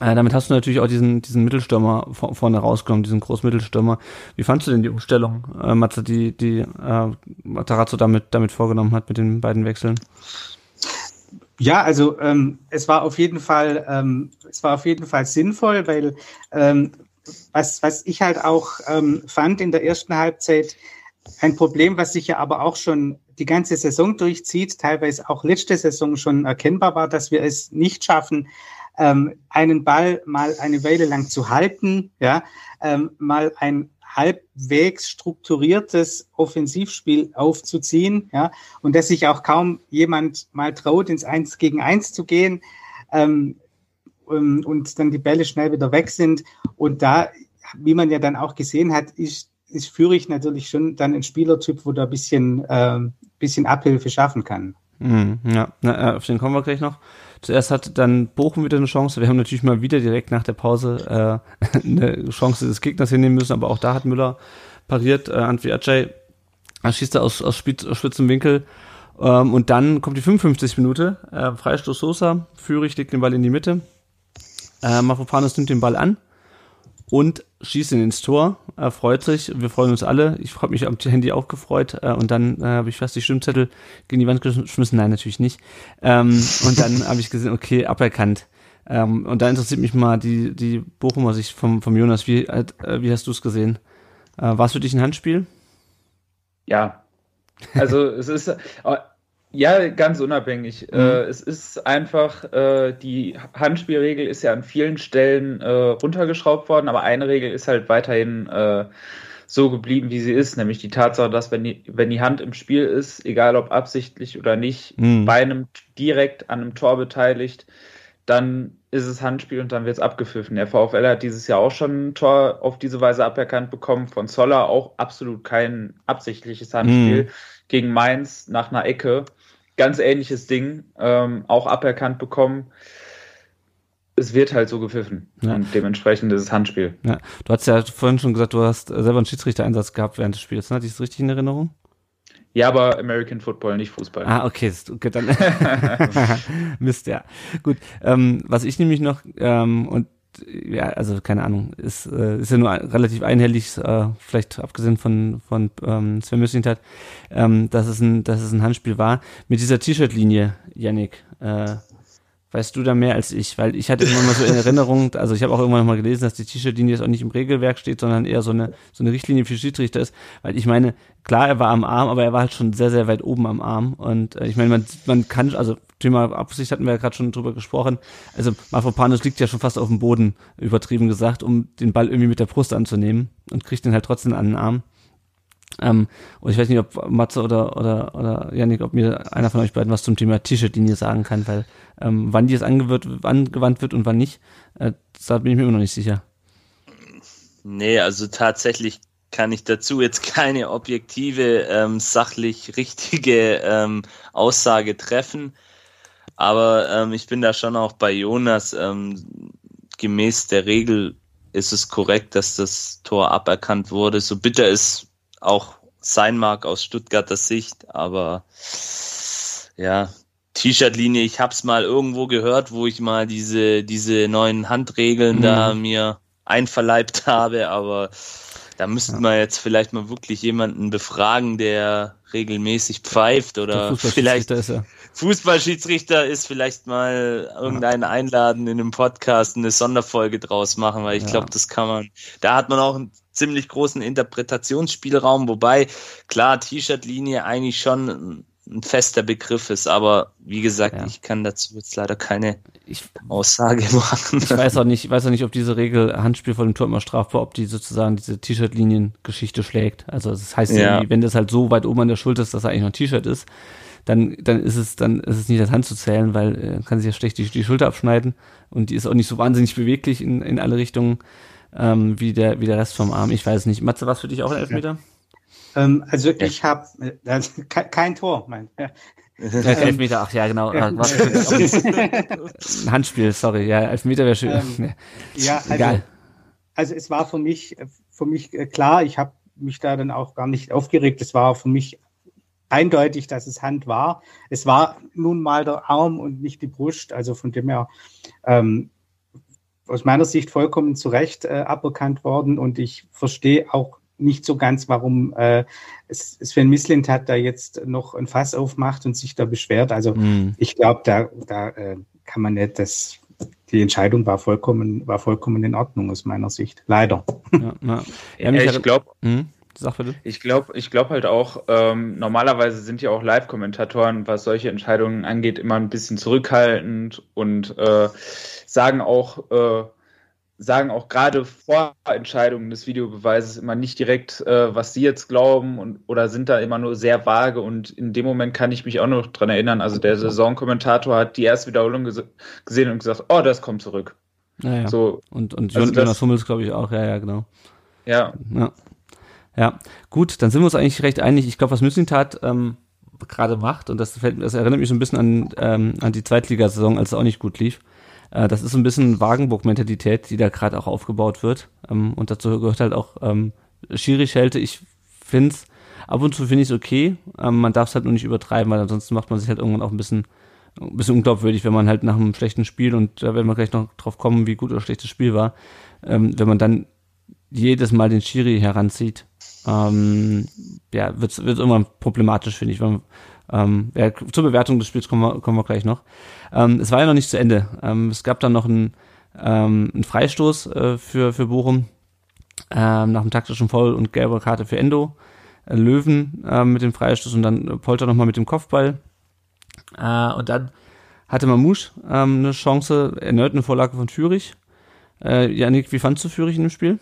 Speaker 2: Äh, damit hast du natürlich auch diesen, diesen Mittelstürmer vor, vorne rausgenommen, diesen Großmittelstürmer. Wie fandst du denn die Umstellung, äh, Matze, die, die äh, Matarazzo damit, damit vorgenommen hat mit den beiden Wechseln?
Speaker 4: Ja, also ähm, es war auf jeden Fall, ähm, es war auf jeden Fall sinnvoll, weil ähm, was, was ich halt auch ähm, fand in der ersten Halbzeit, ein Problem, was sich ja aber auch schon die ganze Saison durchzieht, teilweise auch letzte Saison schon erkennbar war, dass wir es nicht schaffen, ähm, einen Ball mal eine Weile lang zu halten, ja, ähm, mal ein halbwegs strukturiertes Offensivspiel aufzuziehen, ja, und dass sich auch kaum jemand mal traut, ins Eins gegen Eins zu gehen, ähm, ähm, und dann die Bälle schnell wieder weg sind. Und da, wie man ja dann auch gesehen hat, ist, ist Fürich natürlich schon dann ein Spielertyp, wo da ein bisschen, äh, bisschen Abhilfe schaffen kann.
Speaker 2: Mhm, ja, na, äh, auf den kommen wir gleich noch. Zuerst hat dann Bochum wieder eine Chance. Wir haben natürlich mal wieder direkt nach der Pause äh, eine Chance des Gegners hinnehmen müssen, aber auch da hat Müller pariert. Äh, Antwi Ajay schießt er aus, aus, Spitz, aus spitzem Winkel. Ähm, und dann kommt die 55. Minute. Äh, Freistoß Sosa, Führig legt den Ball in die Mitte. Äh, Mafropanos nimmt den Ball an und schießt ihn ins Tor. Er freut sich. Wir freuen uns alle. Ich habe mich am Handy auch gefreut. Äh, und dann äh, habe ich fast die Stimmzettel gegen die Wand geschmissen. Nein, natürlich nicht. Ähm, und dann habe ich gesehen, okay, aberkannt. Ähm, und da interessiert mich mal die, die Bochumer Sicht vom, vom Jonas. Wie, äh, wie hast du es gesehen? Äh, war es für dich ein Handspiel?
Speaker 3: Ja. Also es ist, äh, ja, ganz unabhängig. Mhm. Äh, es ist einfach, äh, die Handspielregel ist ja an vielen Stellen äh, runtergeschraubt worden, aber eine Regel ist halt weiterhin äh, so geblieben, wie sie ist, nämlich die Tatsache, dass wenn die, wenn die Hand im Spiel ist, egal ob absichtlich oder nicht, mhm. bei einem direkt an einem Tor beteiligt, dann ist es Handspiel und dann wird es abgepfiffen. Der VfL hat dieses Jahr auch schon ein Tor auf diese Weise aberkannt bekommen, von Zoller auch absolut kein absichtliches Handspiel mhm. gegen Mainz nach einer Ecke ganz ähnliches Ding ähm, auch aberkannt bekommen. Es wird halt so gepfiffen ja. und dementsprechend ist es Handspiel.
Speaker 2: Ja. Du hast ja vorhin schon gesagt, du hast selber einen Schiedsrichter-Einsatz gehabt während des Spiels. Ne? Hatte ich das richtig in Erinnerung?
Speaker 3: Ja, aber American Football, nicht Fußball.
Speaker 2: Ah, okay, okay dann Mist, ja. Gut, ähm, was ich nämlich noch, ähm, und ja, also keine Ahnung, ist, äh, ist ja nur relativ einhellig, äh, vielleicht abgesehen von, von ähm, Sven Müslintat, ähm, dass, es ein, dass es ein Handspiel war. Mit dieser T-Shirt-Linie, Yannick, äh, weißt du da mehr als ich? Weil ich hatte immer mal so in Erinnerung, also ich habe auch irgendwann mal gelesen, dass die T-Shirt-Linie jetzt auch nicht im Regelwerk steht, sondern eher so eine, so eine Richtlinie für Schiedsrichter ist. Weil ich meine, klar, er war am Arm, aber er war halt schon sehr, sehr weit oben am Arm. Und äh, ich meine, man, man kann, also Thema Absicht hatten wir ja gerade schon drüber gesprochen. Also Mafropanos liegt ja schon fast auf dem Boden, übertrieben gesagt, um den Ball irgendwie mit der Brust anzunehmen und kriegt den halt trotzdem an den Arm. Ähm, und ich weiß nicht, ob Matze oder, oder, oder Janik, ob mir einer von euch beiden was zum Thema T-Shirt-Linie sagen kann, weil ähm, wann die jetzt angewandt, wird und wann nicht, äh, da bin ich mir immer noch nicht sicher.
Speaker 1: Nee, also tatsächlich kann ich dazu jetzt keine objektive, ähm, sachlich richtige ähm, Aussage treffen. Aber ähm, ich bin da schon auch bei Jonas. Ähm, gemäß der Regel ist es korrekt, dass das Tor aberkannt wurde. So bitter es auch sein mag aus Stuttgarter Sicht, aber ja, T-Shirt-Linie, ich hab's mal irgendwo gehört, wo ich mal diese, diese neuen Handregeln mhm. da mir einverleibt habe, aber da müssten ja. wir jetzt vielleicht mal wirklich jemanden befragen, der regelmäßig pfeift oder vielleicht ist er. Fußballschiedsrichter ist vielleicht mal irgendeinen einladen in einem Podcast eine Sonderfolge draus machen, weil ich ja. glaube, das kann man, da hat man auch einen ziemlich großen Interpretationsspielraum, wobei klar T-Shirt-Linie eigentlich schon ein fester Begriff ist, aber wie gesagt, ja. ich kann dazu jetzt leider keine ich, Aussage machen.
Speaker 2: Ich weiß auch nicht, ich weiß auch nicht, ob diese Regel Handspiel vor dem Tor immer strafbar, ob die sozusagen diese T-Shirt-Linien-Geschichte schlägt. Also das heißt ja. wenn das halt so weit oben an der Schulter ist, dass er eigentlich noch ein T-Shirt ist, dann, dann ist es, dann ist es nicht als Hand zu zählen, weil äh, kann sich ja schlecht die, die Schulter abschneiden und die ist auch nicht so wahnsinnig beweglich in, in alle Richtungen ähm, wie der wie der Rest vom Arm. Ich weiß nicht. Matze, was für dich auch ein Elfmeter?
Speaker 4: Ja. Ähm, also ich habe äh, kein Tor, mein. Ja.
Speaker 2: Elfmeter, ach ja, genau. Ja. Was ein Handspiel, sorry. Ja, Elfmeter wäre schön. Ähm,
Speaker 4: ja, also, Egal. Also es war für mich, für mich äh, klar, ich habe mich da dann auch gar nicht aufgeregt. Es war für mich eindeutig, dass es Hand war. Es war nun mal der Arm und nicht die Brust. Also von dem her ähm, aus meiner Sicht vollkommen zu Recht äh, aberkannt worden. Und ich verstehe auch nicht so ganz, warum äh, Sven Mislint hat da jetzt noch ein Fass aufmacht und sich da beschwert. Also mm. ich glaube, da, da äh, kann man nicht das die Entscheidung war vollkommen, war vollkommen in Ordnung aus meiner Sicht. Leider. Ja,
Speaker 3: ja. ja ich glaube, hm? Sag bitte. Ich glaube ich glaub halt auch, ähm, normalerweise sind ja auch Live-Kommentatoren, was solche Entscheidungen angeht, immer ein bisschen zurückhaltend und äh, sagen auch äh, sagen auch gerade vor Entscheidungen des Videobeweises immer nicht direkt, äh, was sie jetzt glauben und oder sind da immer nur sehr vage und in dem Moment kann ich mich auch noch dran erinnern. Also der Saisonkommentator hat die erste Wiederholung ges gesehen und gesagt, oh, das kommt zurück.
Speaker 2: Naja.
Speaker 3: So,
Speaker 2: Und, und
Speaker 3: Also
Speaker 2: Jonas Hummels, glaube ich, auch. Ja, ja, genau.
Speaker 3: ja,
Speaker 2: Ja. Ja, gut, dann sind wir uns eigentlich recht einig. Ich glaube, was Müslintat ähm, gerade macht, und das, fällt, das erinnert mich so ein bisschen an, ähm, an die Zweitligasaison, als es auch nicht gut lief. Äh, das ist so ein bisschen Wagenburg-Mentalität, die da gerade auch aufgebaut wird. Ähm, und dazu gehört halt auch ähm, Schiri-Schelte. Ich finde es, ab und zu finde ich es okay. Ähm, man darf es halt nur nicht übertreiben, weil ansonsten macht man sich halt irgendwann auch ein bisschen ein bisschen unglaubwürdig, wenn man halt nach einem schlechten Spiel, und da werden wir gleich noch drauf kommen, wie gut oder schlecht das Spiel war, ähm, wenn man dann jedes Mal den Schiri heranzieht, ähm, ja, wird wird irgendwann problematisch, finde ich. Weil, ähm, ja, zur Bewertung des Spiels kommen wir, kommen wir gleich noch. Ähm, es war ja noch nicht zu Ende. Ähm, es gab dann noch einen, ähm, einen Freistoß äh, für, für Bochum ähm, nach dem taktischen Foul und gelber Karte für Endo. Äh, Löwen ähm, mit dem Freistoß und dann Polter nochmal mit dem Kopfball. Äh, und dann hatte Mamouche ähm, eine Chance, erneut eine Vorlage von Fürich. Äh, Janik, wie fandst du Fürich in dem Spiel?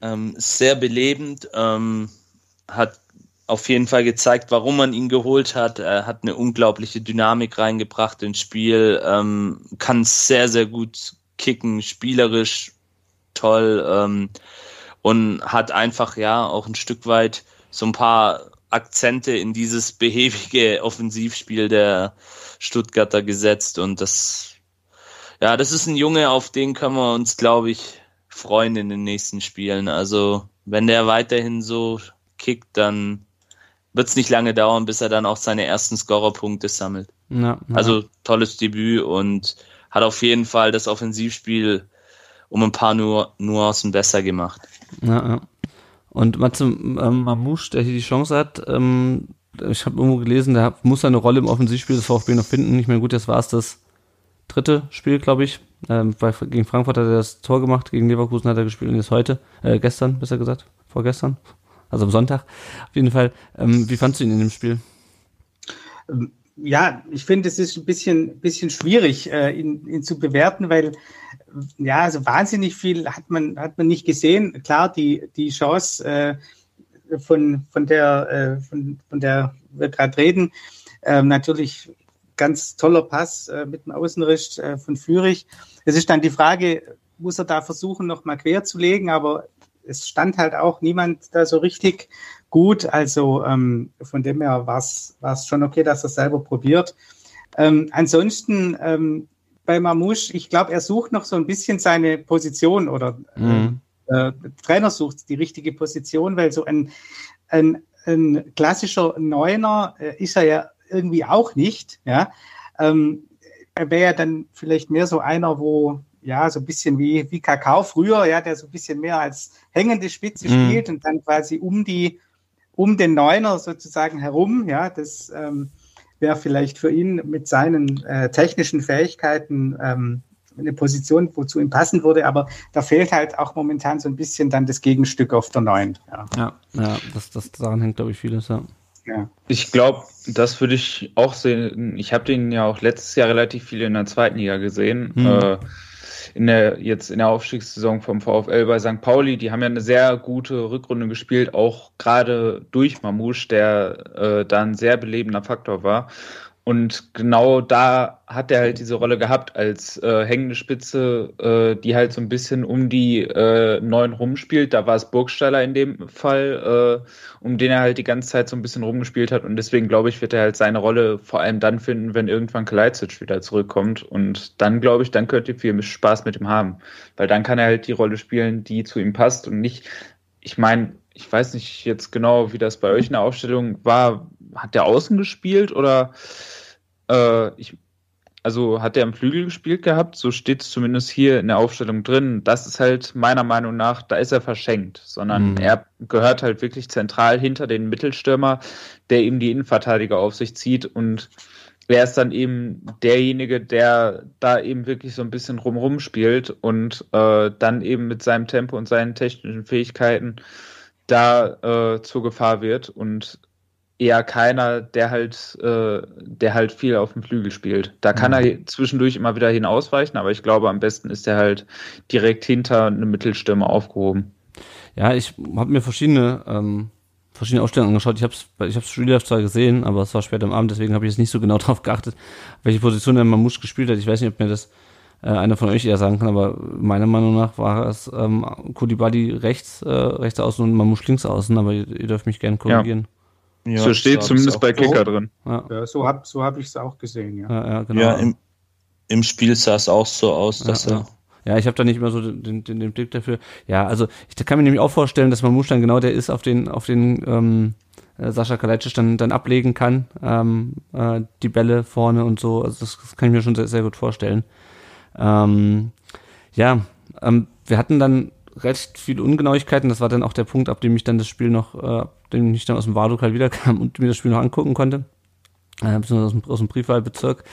Speaker 1: Ähm, sehr belebend, ähm, hat auf jeden Fall gezeigt, warum man ihn geholt hat. Er hat eine unglaubliche Dynamik reingebracht ins Spiel, ähm, kann sehr, sehr gut kicken, spielerisch toll ähm, und hat einfach ja auch ein Stück weit so ein paar Akzente in dieses behäbige Offensivspiel der Stuttgarter gesetzt und das ja, das ist ein Junge, auf den können wir uns, glaube ich, freuen in den nächsten Spielen. Also, wenn der weiterhin so kickt, dann wird es nicht lange dauern, bis er dann auch seine ersten Scorerpunkte sammelt.
Speaker 2: Ja, ja.
Speaker 1: Also, tolles Debüt und hat auf jeden Fall das Offensivspiel um ein paar Nu Nuancen besser gemacht.
Speaker 2: Ja, ja. Und Matze ähm, Mamouche, der hier die Chance hat, ähm, ich habe irgendwo gelesen, der muss seine Rolle im Offensivspiel des VfB noch finden. Ich meine, gut, jetzt war es das dritte Spiel, glaube ich. Ähm, bei, gegen Frankfurt hat er das Tor gemacht, gegen Leverkusen hat er gespielt und jetzt heute, äh, gestern, besser gesagt, vorgestern, also am Sonntag. Auf jeden Fall, ähm, wie fandst du ihn in dem Spiel?
Speaker 4: Ja, ich finde, es ist ein bisschen, bisschen schwierig, äh, ihn, ihn zu bewerten, weil ja, also wahnsinnig viel hat man, hat man nicht gesehen. Klar, die, die Chance äh, von, von der, äh, von, von der wir gerade reden, äh, natürlich ganz toller Pass äh, mit dem Außenriss äh, von Fürich. Es ist dann die Frage, muss er da versuchen, nochmal quer zu legen, aber es stand halt auch niemand da so richtig gut. Also ähm, von dem her war es schon okay, dass er selber probiert. Ähm, ansonsten ähm, bei Mamouche, ich glaube, er sucht noch so ein bisschen seine Position oder
Speaker 2: Mhm.
Speaker 4: äh, Trainer sucht die richtige Position, weil so ein, ein, ein klassischer Neuner äh, ist er ja irgendwie auch nicht. Ja? Ähm, er wäre ja dann vielleicht mehr so einer, wo ja so ein bisschen wie, wie Kakao früher, ja, der so ein bisschen mehr als hängende Spitze
Speaker 2: Mhm.
Speaker 4: spielt und dann quasi um die um den Neuner sozusagen herum. Ja, das ähm, wäre vielleicht für ihn mit seinen äh, technischen Fähigkeiten ähm, eine Position, wozu ihm passen würde, aber da fehlt halt auch momentan so ein bisschen dann das Gegenstück auf der Neun. Ja.
Speaker 2: Ja, ja, das, das daran hängt, glaube ich, vieles, ja.
Speaker 4: Ja.
Speaker 3: Ich glaube, das würde ich auch sehen. Ich habe den ja auch letztes Jahr relativ viel in der zweiten Liga gesehen.
Speaker 2: Hm.
Speaker 3: Äh, in der, jetzt in der Aufstiegssaison vom VfL bei St. Pauli, die haben ja eine sehr gute Rückrunde gespielt, auch gerade durch Mamouche, der äh, da ein sehr belebender Faktor war. Und genau da hat er halt diese Rolle gehabt als äh, hängende Spitze, äh, die halt so ein bisschen um die äh, neun rumspielt. Da war es Burgstaller in dem Fall, äh, um den er halt die ganze Zeit so ein bisschen rumgespielt hat. Und deswegen glaube ich, wird er halt seine Rolle vor allem dann finden, wenn irgendwann Kalajdzic wieder zurückkommt. Und dann glaube ich, dann könnt ihr viel Spaß mit ihm haben. Weil dann kann er halt die Rolle spielen, die zu ihm passt und nicht, ich meine, ich weiß nicht jetzt genau, wie das bei euch in der Aufstellung war. Hat der außen gespielt oder äh, ich, also hat er am Flügel gespielt gehabt? So steht es zumindest hier in der Aufstellung drin. Das ist halt meiner Meinung nach, da ist er verschenkt, sondern
Speaker 2: Mhm.
Speaker 3: er gehört halt wirklich zentral hinter den Mittelstürmer, der eben die Innenverteidiger auf sich zieht und er ist dann eben derjenige, der da eben wirklich so ein bisschen rumrum spielt und äh, dann eben mit seinem Tempo und seinen technischen Fähigkeiten da äh, zur Gefahr wird. Und eher keiner, der halt, äh, der halt viel auf dem Flügel spielt. Da kann
Speaker 2: Mhm.
Speaker 3: er zwischendurch immer wieder hinausweichen, aber ich glaube, am besten ist er halt direkt hinter eine Mittelstimme aufgehoben.
Speaker 2: Ja, ich habe mir verschiedene ähm, verschiedene Ausstellungen angeschaut. Ich habe es ich hab's Spielhaft zwar gesehen, aber es war später am Abend, deswegen habe ich jetzt nicht so genau drauf geachtet, welche Position der Mamouche gespielt hat. Ich weiß nicht, ob mir das äh, einer von euch eher sagen kann, aber meiner Meinung nach war es ähm, Koulibaly rechts, äh, rechts außen und Mamouche links außen, aber ihr, ihr dürft mich gerne korrigieren.
Speaker 5: Ja,
Speaker 3: so steht
Speaker 5: hab
Speaker 3: zumindest bei Kicker drin.
Speaker 2: Ja,
Speaker 4: Ja, so habe so hab ich es auch gesehen, ja.
Speaker 2: ja, ja genau.
Speaker 5: Ja, im, im Spiel sah es auch so aus, dass
Speaker 2: ja,
Speaker 5: er.
Speaker 2: ja. ja, ich habe da nicht immer so den, den, den, Blick dafür. Ja, also ich kann mir nämlich auch vorstellen, dass Mamouche dann genau der ist, auf den, auf den ähm, äh, Sascha Kalajdzic dann, dann ablegen kann, ähm, äh, die Bälle vorne und so. Also das, das kann ich mir schon sehr, sehr gut vorstellen. Ähm, ja, ähm, wir hatten dann recht viele Ungenauigkeiten. Das war dann auch der Punkt, ab dem ich dann das Spiel noch, äh, dem ich dann aus dem Wardukal wiederkam und mir das Spiel noch angucken konnte. Äh, beziehungsweise aus dem, aus dem Briefwahlbezirk.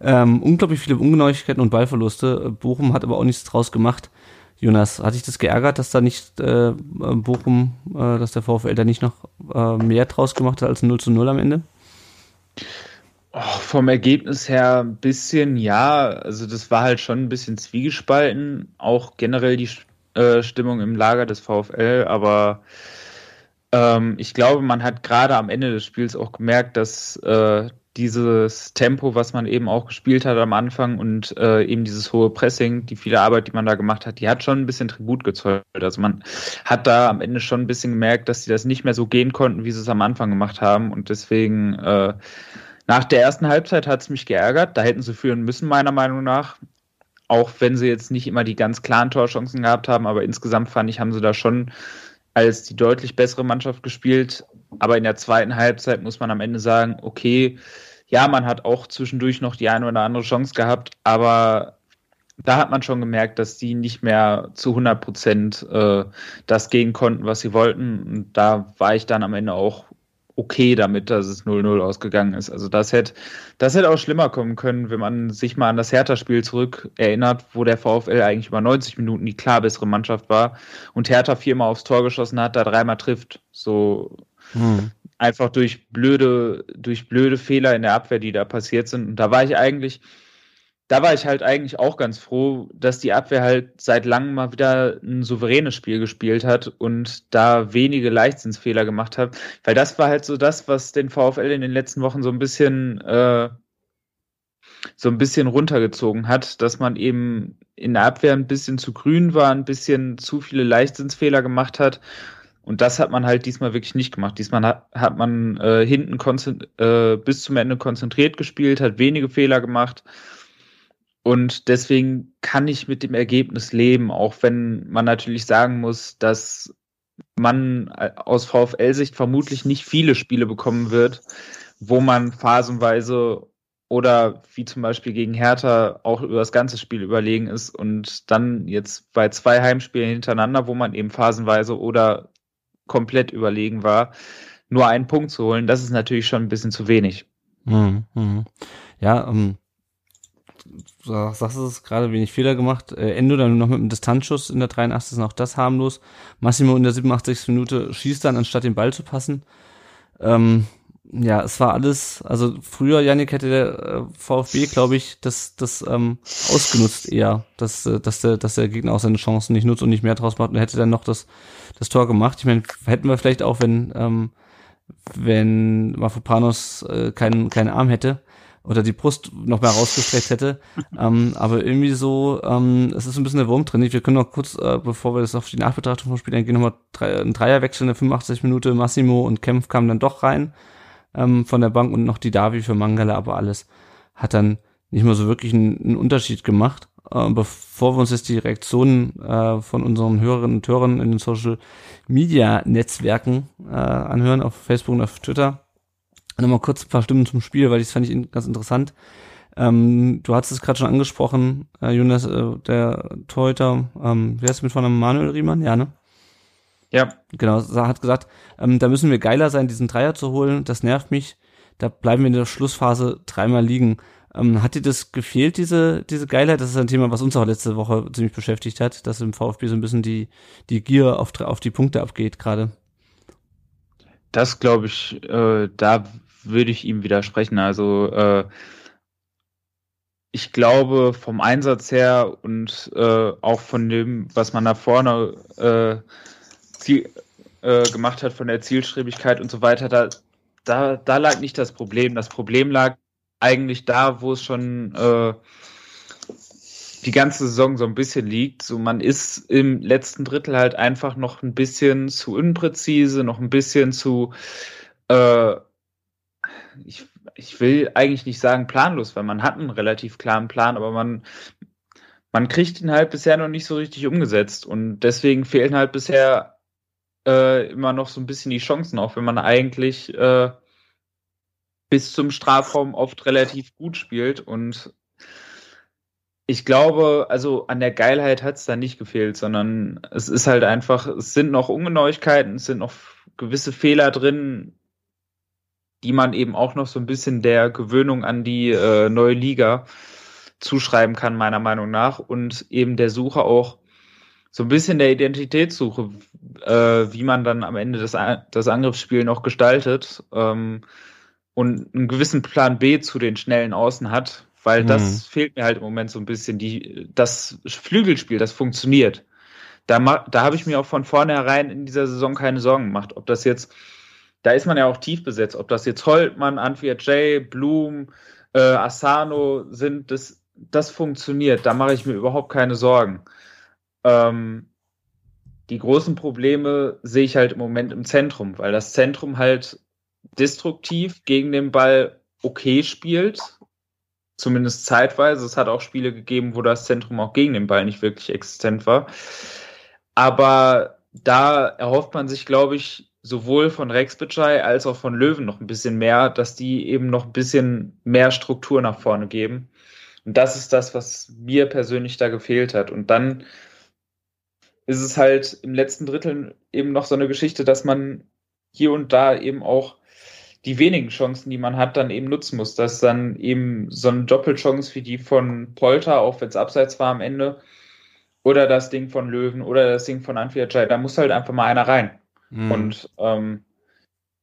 Speaker 2: Ähm, unglaublich viele Ungenauigkeiten und Ballverluste. Bochum hat aber auch nichts draus gemacht. Jonas, hat dich das geärgert, dass da nicht äh, Bochum, äh, dass der VfL da nicht noch äh, mehr draus gemacht hat als ein 0 zu 0 am Ende?
Speaker 3: Oh, vom Ergebnis her ein bisschen ja, also das war halt schon ein bisschen zwiegespalten, auch generell die äh, Stimmung im Lager des VfL, aber ähm, ich glaube, man hat gerade am Ende des Spiels auch gemerkt, dass äh, dieses Tempo, was man eben auch gespielt hat am Anfang und äh, eben dieses hohe Pressing, die viele Arbeit, die man da gemacht hat, die hat schon ein bisschen Tribut gezollt. Also man hat da am Ende schon ein bisschen gemerkt, dass sie das nicht mehr so gehen konnten, wie sie es am Anfang gemacht haben und deswegen äh, nach der ersten Halbzeit hat es mich geärgert. Da hätten sie führen müssen, meiner Meinung nach. Auch wenn sie jetzt nicht immer die ganz klaren Torchancen gehabt haben, aber insgesamt fand ich, haben sie da schon als die deutlich bessere Mannschaft gespielt. Aber in der zweiten Halbzeit muss man am Ende sagen, okay, ja, man hat auch zwischendurch noch die eine oder andere Chance gehabt, aber da hat man schon gemerkt, dass die nicht mehr zu 100 Prozent äh, das gehen konnten, was sie wollten. Und da war ich dann am Ende auch okay damit, dass es 0-0 ausgegangen ist. Also das hätte, das hätte auch schlimmer kommen können, wenn man sich mal an das Hertha-Spiel zurück erinnert, wo der VfL eigentlich über 90 Minuten die klar bessere Mannschaft war und Hertha viermal aufs Tor geschossen hat, da dreimal trifft. So
Speaker 2: Hm.
Speaker 3: einfach durch blöde, durch blöde Fehler in der Abwehr, die da passiert sind. Und da war ich eigentlich, da war ich halt eigentlich auch ganz froh, dass die Abwehr halt seit langem mal wieder ein souveränes Spiel gespielt hat und da wenige Leichtsinnsfehler gemacht hat. Weil das war halt so das, was den VfL in den letzten Wochen so ein bisschen, äh, so ein bisschen runtergezogen hat, dass man eben in der Abwehr ein bisschen zu grün war, ein bisschen zu viele Leichtsinnsfehler gemacht hat. Und das hat man halt diesmal wirklich nicht gemacht. Diesmal hat, hat man äh, hinten äh, bis zum Ende konzentriert gespielt, hat wenige Fehler gemacht. Und deswegen kann ich mit dem Ergebnis leben, auch wenn man natürlich sagen muss, dass man aus VfL-Sicht vermutlich nicht viele Spiele bekommen wird, wo man phasenweise oder wie zum Beispiel gegen Hertha auch über das ganze Spiel überlegen ist und dann jetzt bei zwei Heimspielen hintereinander, wo man eben phasenweise oder komplett überlegen war, nur einen Punkt zu holen, das ist natürlich schon ein bisschen zu wenig.
Speaker 2: Hm, hm. Ja, ähm, sagst es gerade wenig Fehler gemacht. Äh, Endo dann noch mit einem Distanzschuss in der 83. ist auch das harmlos. Massimo in der 87. Minute schießt dann, anstatt den Ball zu passen. Ähm, ja, es war alles, also früher, Janik, hätte der äh, VfB, glaube ich, das, das ähm, ausgenutzt eher, dass, äh, dass, der, dass der Gegner auch seine Chancen nicht nutzt und nicht mehr draus macht und hätte dann noch das, das Tor gemacht. Ich meine, hätten wir vielleicht auch, wenn, ähm, wenn Mafropanos äh, keinen, keinen Arm hätte oder die Brust noch mehr rausgestreckt hätte. ähm, aber irgendwie so, ähm, es ist ein bisschen der Wurm drin. Wir können noch kurz, äh, bevor wir das auf die Nachbetrachtung vom Spiel eingehen, nochmal drei, ein Dreierwechsel in der 85 Minute. Massimo und Kempf kamen dann doch rein ähm, von der Bank und noch die Davi für Mangala, aber alles hat dann nicht mehr so wirklich einen, einen Unterschied gemacht. Äh, bevor wir uns jetzt die Reaktionen äh, von unseren Hörerinnen und Hörern in den Social Media Netzwerken äh, anhören, auf Facebook und auf Twitter, nochmal kurz ein paar Stimmen zum Spiel, weil das fand ich ganz interessant. Ähm, du hattest es gerade schon angesprochen, äh, Jonas, äh, der Torhüter, ähm, wer ist mit von Manuel Riemann? Ja, ne?
Speaker 3: Ja.
Speaker 2: Genau, hat gesagt, ähm, da müssen wir geiler sein, diesen Dreier zu holen. Das nervt mich. Da bleiben wir in der Schlussphase dreimal liegen. Ähm, hat dir das gefehlt, diese, diese Geilheit? Das ist ein Thema, was uns auch letzte Woche ziemlich beschäftigt hat, dass im VfB so ein bisschen die, die Gier auf, auf die Punkte abgeht gerade.
Speaker 3: Das glaube ich, äh, da würde ich ihm widersprechen. Also äh, ich glaube vom Einsatz her und äh, auch von dem, was man da vorne äh, Ziel, äh, gemacht hat, von der Zielstrebigkeit und so weiter, da, da, da lag nicht das Problem. Das Problem lag eigentlich da, wo es schon äh, die ganze Saison so ein bisschen liegt. So, man ist im letzten Drittel halt einfach noch ein bisschen zu unpräzise, noch ein bisschen zu, äh, ich, ich will eigentlich nicht sagen planlos, weil man hat einen relativ klaren Plan, aber man, man kriegt ihn halt bisher noch nicht so richtig umgesetzt. Und deswegen fehlen halt bisher äh, immer noch so ein bisschen die Chancen, auch wenn man eigentlich äh, bis zum Strafraum oft relativ gut spielt. Und ich glaube, also an der Geilheit hat es da nicht gefehlt, sondern es ist halt einfach, es sind noch Ungenauigkeiten, es sind noch gewisse Fehler drin, die man eben auch noch so ein bisschen der Gewöhnung an die äh, neue Liga zuschreiben kann, meiner Meinung nach. Und eben der Suche auch so ein bisschen der Identitätssuche, äh, wie man dann am Ende das, das Angriffsspiel noch gestaltet ähm, und einen gewissen Plan B zu den schnellen Außen hat, weil das
Speaker 2: Mhm.
Speaker 3: fehlt mir halt im Moment so ein bisschen. Die, das Flügelspiel, das funktioniert. Da, da habe ich mir auch von vornherein in dieser Saison keine Sorgen gemacht. Ob das jetzt, da ist man ja auch tief besetzt, ob das jetzt Holtmann, Antwiat J, Blum, äh, Asano sind, das, das funktioniert. Da mache ich mir überhaupt keine Sorgen. Ähm, die großen Probleme sehe ich halt im Moment im Zentrum, weil das Zentrum halt destruktiv gegen den Ball okay spielt, zumindest zeitweise. Es hat auch Spiele gegeben, wo das Zentrum auch gegen den Ball nicht wirklich existent war. Aber da erhofft man sich, glaube ich, sowohl von Rex Bitschei als auch von Löwen noch ein bisschen mehr, dass die eben noch ein bisschen mehr Struktur nach vorne geben. Und das ist das, was mir persönlich da gefehlt hat. Und dann ist es halt im letzten Drittel eben noch so eine Geschichte, dass man hier und da eben auch die wenigen Chancen, die man hat, dann eben nutzen muss. Dass dann eben so eine Doppelchance wie die von Polter, auch wenn es abseits war am Ende, oder das Ding von Löwen oder das Ding von Anfiacai, da muss halt einfach mal einer rein.
Speaker 2: Mhm.
Speaker 3: Und ähm,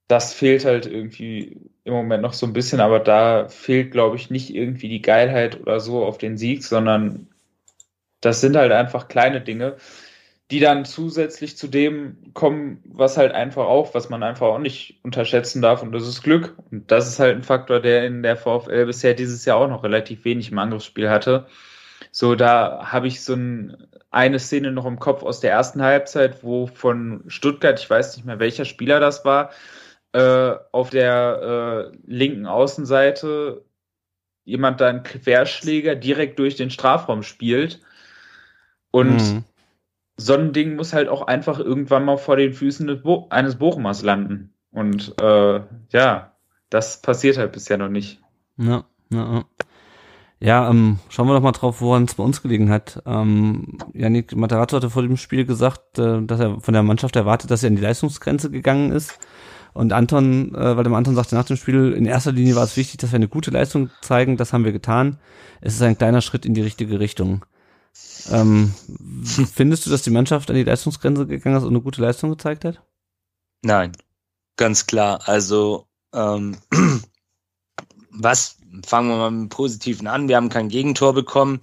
Speaker 3: das fehlt halt irgendwie im Moment noch so ein bisschen, aber da fehlt, glaube ich, nicht irgendwie die Geilheit oder so auf den Sieg, sondern das sind halt einfach kleine Dinge, die dann zusätzlich zu dem kommen, was halt einfach auch, was man einfach auch nicht unterschätzen darf, und das ist Glück. Und das ist halt ein Faktor, der in der VfL bisher dieses Jahr auch noch relativ wenig im Angriffsspiel hatte. So, da habe ich so ein, eine Szene noch im Kopf aus der ersten Halbzeit, wo von Stuttgart, ich weiß nicht mehr welcher Spieler das war, äh, auf der äh, linken Außenseite jemand da einen Querschläger direkt durch den Strafraum spielt. Und
Speaker 2: Mhm.
Speaker 3: so ein Ding muss halt auch einfach irgendwann mal vor den Füßen Bo eines Bochumers landen. Und äh, ja, das passiert halt bisher noch nicht.
Speaker 2: Ja, ja, ja. Ja, ähm, schauen wir doch mal drauf, woran es bei uns gelegen hat. Ähm, Yannick Matarazzo hatte vor dem Spiel gesagt, äh, dass er von der Mannschaft erwartet, dass er an die Leistungsgrenze gegangen ist. Und Anton, äh, weil dem Anton sagte nach dem Spiel, in erster Linie war es wichtig, dass wir eine gute Leistung zeigen. Das haben wir getan. Es ist ein kleiner Schritt in die richtige Richtung. Ähm, findest du, dass die Mannschaft an die Leistungsgrenze gegangen ist und eine gute Leistung gezeigt hat?
Speaker 1: Nein, ganz klar. Also, ähm, was, fangen wir mal mit dem Positiven an. Wir haben kein Gegentor bekommen,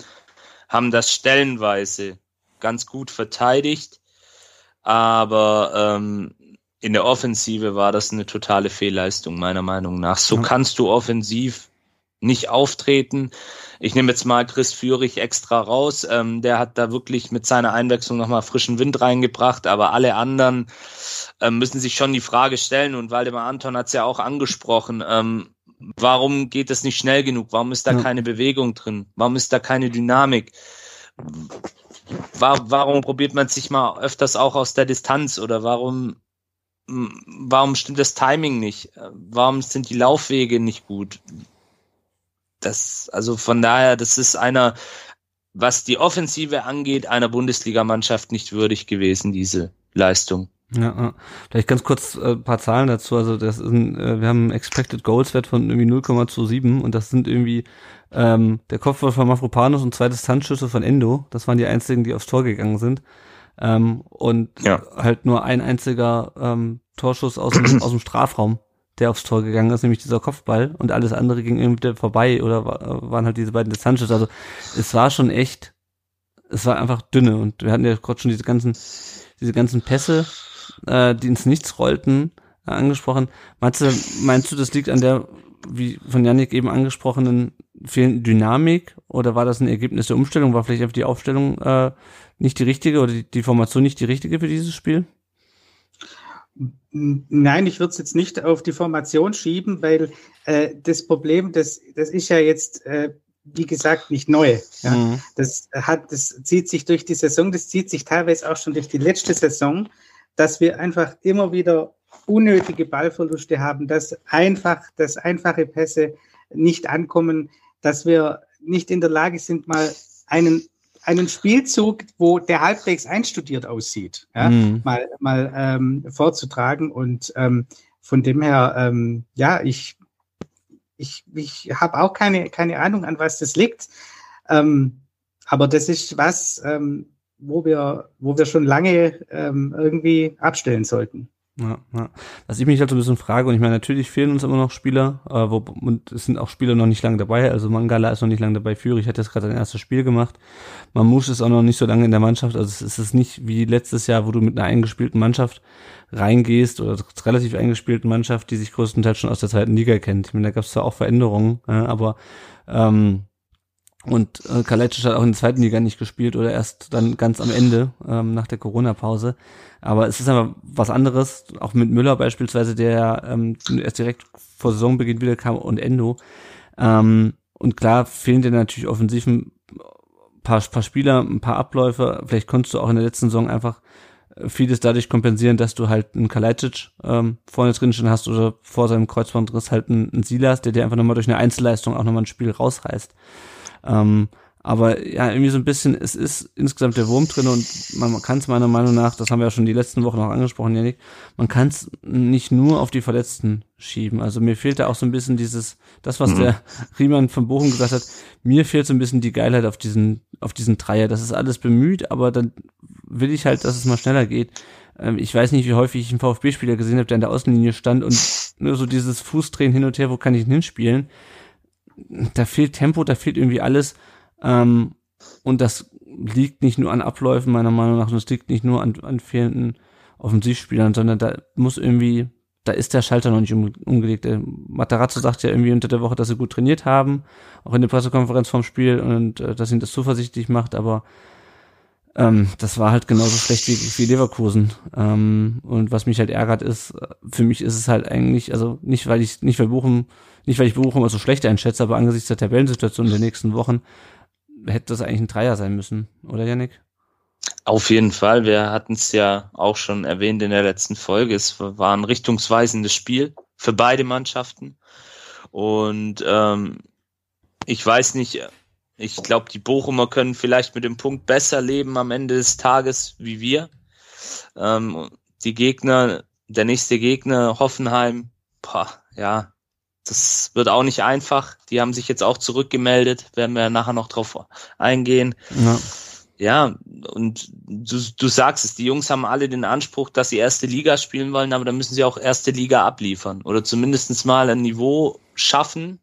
Speaker 1: haben das stellenweise ganz gut verteidigt, aber ähm, in der Offensive war das eine totale Fehlleistung, meiner Meinung nach. So kannst du offensiv nicht auftreten. Ich nehme jetzt mal Chris Führig extra raus. Ähm, der hat da wirklich mit seiner Einwechslung nochmal frischen Wind reingebracht, aber alle anderen ähm, müssen sich schon die Frage stellen und Waldemar Anton hat es ja auch angesprochen, ähm, warum geht es nicht schnell genug? Warum ist da
Speaker 2: Ja.
Speaker 1: keine Bewegung drin? Warum ist da keine Dynamik? Wa- Warum probiert man sich mal öfters auch aus der Distanz oder warum warum stimmt das Timing nicht? Warum sind die Laufwege nicht gut? Das, also von daher, das ist einer, was die Offensive angeht, einer Bundesligamannschaft nicht würdig gewesen, diese Leistung.
Speaker 2: Ja, vielleicht ganz kurz äh, paar Zahlen dazu. Also das ist ein, äh, wir haben einen Expected Goals Wert von irgendwie 0,27 und das sind irgendwie ähm, der Kopfball von Mafropanos und zwei Distanzschüsse von Endo. Das waren die einzigen, die aufs Tor gegangen sind. Ähm, und
Speaker 1: Ja.
Speaker 2: halt nur ein einziger ähm, Torschuss aus dem, aus dem Strafraum, der aufs Tor gegangen ist, nämlich dieser Kopfball und alles andere ging irgendwie vorbei oder waren halt diese beiden Distances. Also es war schon echt, es war einfach dünne und wir hatten ja gerade schon diese ganzen, diese ganzen Pässe, äh, die ins Nichts rollten, äh, angesprochen. Meinst du, meinst du, das liegt an der, wie von Yannick eben angesprochenen fehlenden Dynamik oder war das ein Ergebnis der Umstellung? War vielleicht einfach die Aufstellung äh, nicht die richtige oder die, die Formation nicht die richtige für dieses Spiel?
Speaker 4: Nein, ich würde es jetzt nicht auf die Formation schieben, weil äh, das Problem, das, das ist ja jetzt, äh, wie gesagt, nicht neu. Ja. Mhm. Das hat, das zieht sich durch die Saison, das zieht sich teilweise auch schon durch die letzte Saison, dass wir einfach immer wieder unnötige Ballverluste haben, dass einfach, dass einfache Pässe nicht ankommen, dass wir nicht in der Lage sind, mal einen einen Spielzug, wo der halbwegs einstudiert aussieht, ja, mhm. mal, mal ähm, vorzutragen. Und ähm, von dem her, ähm, ja, ich, ich, ich habe auch keine, keine Ahnung, an was das liegt. Ähm, aber das ist was, ähm, wo wir, wo wir schon lange ähm, irgendwie abstellen sollten.
Speaker 2: Ja, ja. Was ich mich halt so ein bisschen frage, und ich meine, natürlich fehlen uns immer noch Spieler, äh, wo, und es sind auch Spieler noch nicht lange dabei, also Mangala ist noch nicht lange dabei, Führig hat jetzt gerade sein erstes Spiel gemacht, Mamouche ist auch noch nicht so lange in der Mannschaft, also es ist nicht wie letztes Jahr, wo du mit einer eingespielten Mannschaft reingehst, oder relativ eingespielten Mannschaft, die sich größtenteils schon aus der zweiten Liga kennt. Ich meine, da gab es zwar auch Veränderungen, äh, aber ähm, und äh, Kalecic hat auch in der zweiten Liga nicht gespielt oder erst dann ganz am Ende ähm, nach der Corona-Pause. Aber es ist aber was anderes, auch mit Müller beispielsweise, der ähm, erst direkt vor Saisonbeginn wieder kam und Endo. Ähm, und klar fehlen dir natürlich offensiv ein paar, paar Spieler, ein paar Abläufe. Vielleicht konntest du auch in der letzten Saison einfach vieles dadurch kompensieren, dass du halt einen Kalajdzic ähm, vorne drin schon hast oder vor seinem Kreuzbandriss halt einen, einen Silas, der dir einfach nochmal durch eine Einzelleistung auch nochmal ein Spiel rausreißt. Ähm, aber ja, irgendwie so ein bisschen, es ist insgesamt der Wurm drin und man kann es meiner Meinung nach, das haben wir ja schon die letzten Wochen auch angesprochen, Janik, man kann es nicht nur auf die Verletzten schieben. Also mir fehlt da auch so ein bisschen dieses, das, was mhm. der Riemann von Bochum gesagt hat, mir fehlt so ein bisschen die Geilheit auf diesen, auf diesen Dreier. Das ist alles bemüht, aber dann will ich halt, dass es mal schneller geht. Ähm, ich weiß nicht, wie häufig ich einen VfB-Spieler gesehen habe, der an der Außenlinie stand und nur so dieses Fußdrehen hin und her, wo kann ich ihn hinspielen? Da fehlt Tempo, da fehlt irgendwie alles. Ähm, und das liegt nicht nur an Abläufen, meiner Meinung nach, und es liegt nicht nur an, an fehlenden Offensivspielern, sondern da muss irgendwie, da ist der Schalter noch nicht um, umgelegt. Matarazzo sagt ja irgendwie unter der Woche, dass sie gut trainiert haben, auch in der Pressekonferenz vom Spiel und äh, dass ihn das zuversichtlich macht, aber ähm, das war halt genauso schlecht wie, wie Leverkusen. Ähm, und was mich halt ärgert ist, für mich ist es halt eigentlich, also nicht weil ich, nicht weil Bochum nicht, weil ich Bochum immer so schlecht einschätze, aber angesichts der Tabellensituation der nächsten Wochen hätte das eigentlich ein Dreier sein müssen, oder Yannick?
Speaker 1: Auf jeden Fall. Wir hatten es ja auch schon erwähnt in der letzten Folge. Es war ein richtungsweisendes Spiel für beide Mannschaften. Und ähm, ich weiß nicht, ich glaube, die Bochumer können vielleicht mit dem Punkt besser leben am Ende des Tages wie wir. Ähm, die Gegner, der nächste Gegner, Hoffenheim, boah, ja, das wird auch nicht einfach. Die haben sich jetzt auch zurückgemeldet, werden wir nachher noch drauf eingehen. Ja. Ja, und du, du sagst es, die Jungs haben alle den Anspruch, dass sie erste Liga spielen wollen, aber dann müssen sie auch erste Liga abliefern oder zumindestens mal ein Niveau schaffen,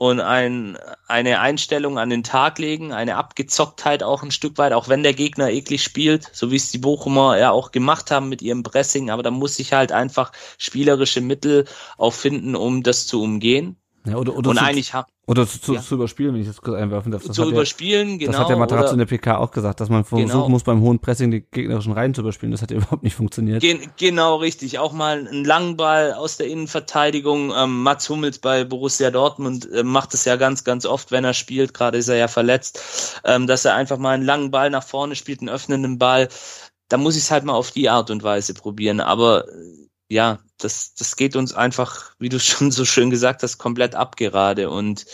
Speaker 1: und ein, eine Einstellung an den Tag legen, eine Abgezocktheit auch ein Stück weit, auch wenn der Gegner eklig spielt, so wie es die Bochumer ja auch gemacht haben mit ihrem Pressing, aber da muss ich halt einfach spielerische Mittel auch finden, um das zu umgehen.
Speaker 2: Ja, oder, oder
Speaker 1: und eigentlich haben
Speaker 2: oder zu, zu, ja. zu überspielen, wenn ich das kurz einwerfen darf. Das
Speaker 1: zu überspielen,
Speaker 2: der,
Speaker 1: genau.
Speaker 2: Das hat der Matarazzo in der PK auch gesagt, dass man versuchen genau. muss, beim hohen Pressing die gegnerischen Reihen zu überspielen. Das hat ja überhaupt nicht funktioniert.
Speaker 1: Gen genau, richtig. Auch mal einen langen Ball aus der Innenverteidigung. Ähm, Mats Hummels bei Borussia Dortmund äh, macht es ja ganz, ganz oft, wenn er spielt. Gerade ist er ja verletzt. Ähm, dass er einfach mal einen langen Ball nach vorne spielt, einen öffnenden Ball. Da muss ich es halt mal auf die Art und Weise probieren. Aber ja, das, das geht uns einfach, wie du schon so schön gesagt hast, komplett abgerade. Und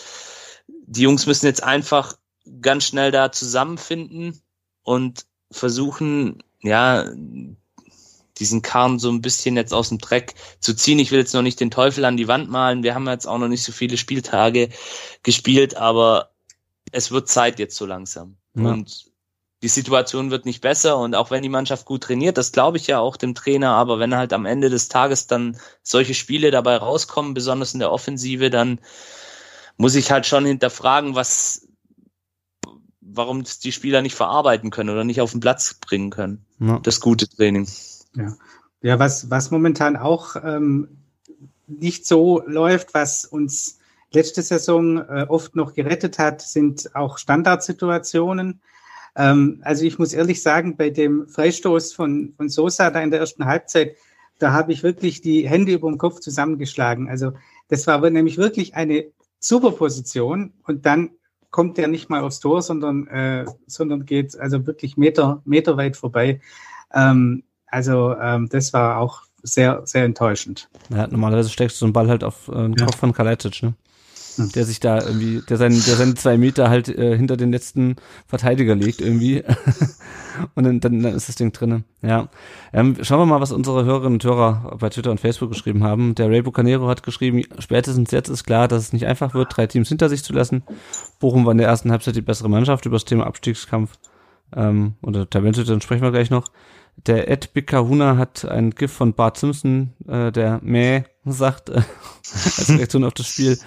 Speaker 1: die Jungs müssen jetzt einfach ganz schnell da zusammenfinden und versuchen, ja, diesen Karren so ein bisschen jetzt aus dem Dreck zu ziehen. Ich will jetzt noch nicht den Teufel an die Wand malen. Wir haben jetzt auch noch nicht so viele Spieltage gespielt, aber es wird Zeit jetzt so langsam. Ja. Und die Situation wird nicht besser und auch wenn die Mannschaft gut trainiert, das glaube ich ja auch dem Trainer, aber wenn halt am Ende des Tages dann solche Spiele dabei rauskommen, besonders in der Offensive, dann muss ich halt schon hinterfragen, was, warum die Spieler nicht verarbeiten können oder nicht auf den Platz bringen können. Ja. Das gute Training.
Speaker 4: Ja, ja was, was momentan auch ähm, nicht so läuft, was uns letzte Saison äh, oft noch gerettet hat, sind auch Standardsituationen. Ähm, also ich muss ehrlich sagen, bei dem Freistoß von, von Sosa da in der ersten Halbzeit, da habe ich wirklich die Hände über dem Kopf zusammengeschlagen. Also das war nämlich wirklich eine super Position und dann kommt der nicht mal aufs Tor, sondern, äh, sondern geht also wirklich Meter, Meter weit vorbei. Ähm, also ähm, das war auch sehr, sehr enttäuschend.
Speaker 2: Ja, normalerweise steckst du einen Ball halt auf äh, den ja. Kopf von Kalajdzic, ne? Hm. Der sich da irgendwie, der seinen, der seine zwei Meter halt äh, hinter den letzten Verteidiger legt irgendwie. und dann, dann, dann ist das Ding drinnen. Ja. Ähm, schauen wir mal, was unsere Hörerinnen und Hörer bei Twitter und Facebook geschrieben haben. Der Ray Bucanero hat geschrieben, spätestens jetzt ist klar, dass es nicht einfach wird, drei Teams hinter sich zu lassen. Bochum war in der ersten Halbzeit die bessere Mannschaft über das Thema Abstiegskampf. Ähm, oder Tabellensituation sprechen wir gleich noch. Der Ed Bikahuna hat ein GIF von Bart Simpson, äh, der Mäh sagt, äh, als Reaktion auf das Spiel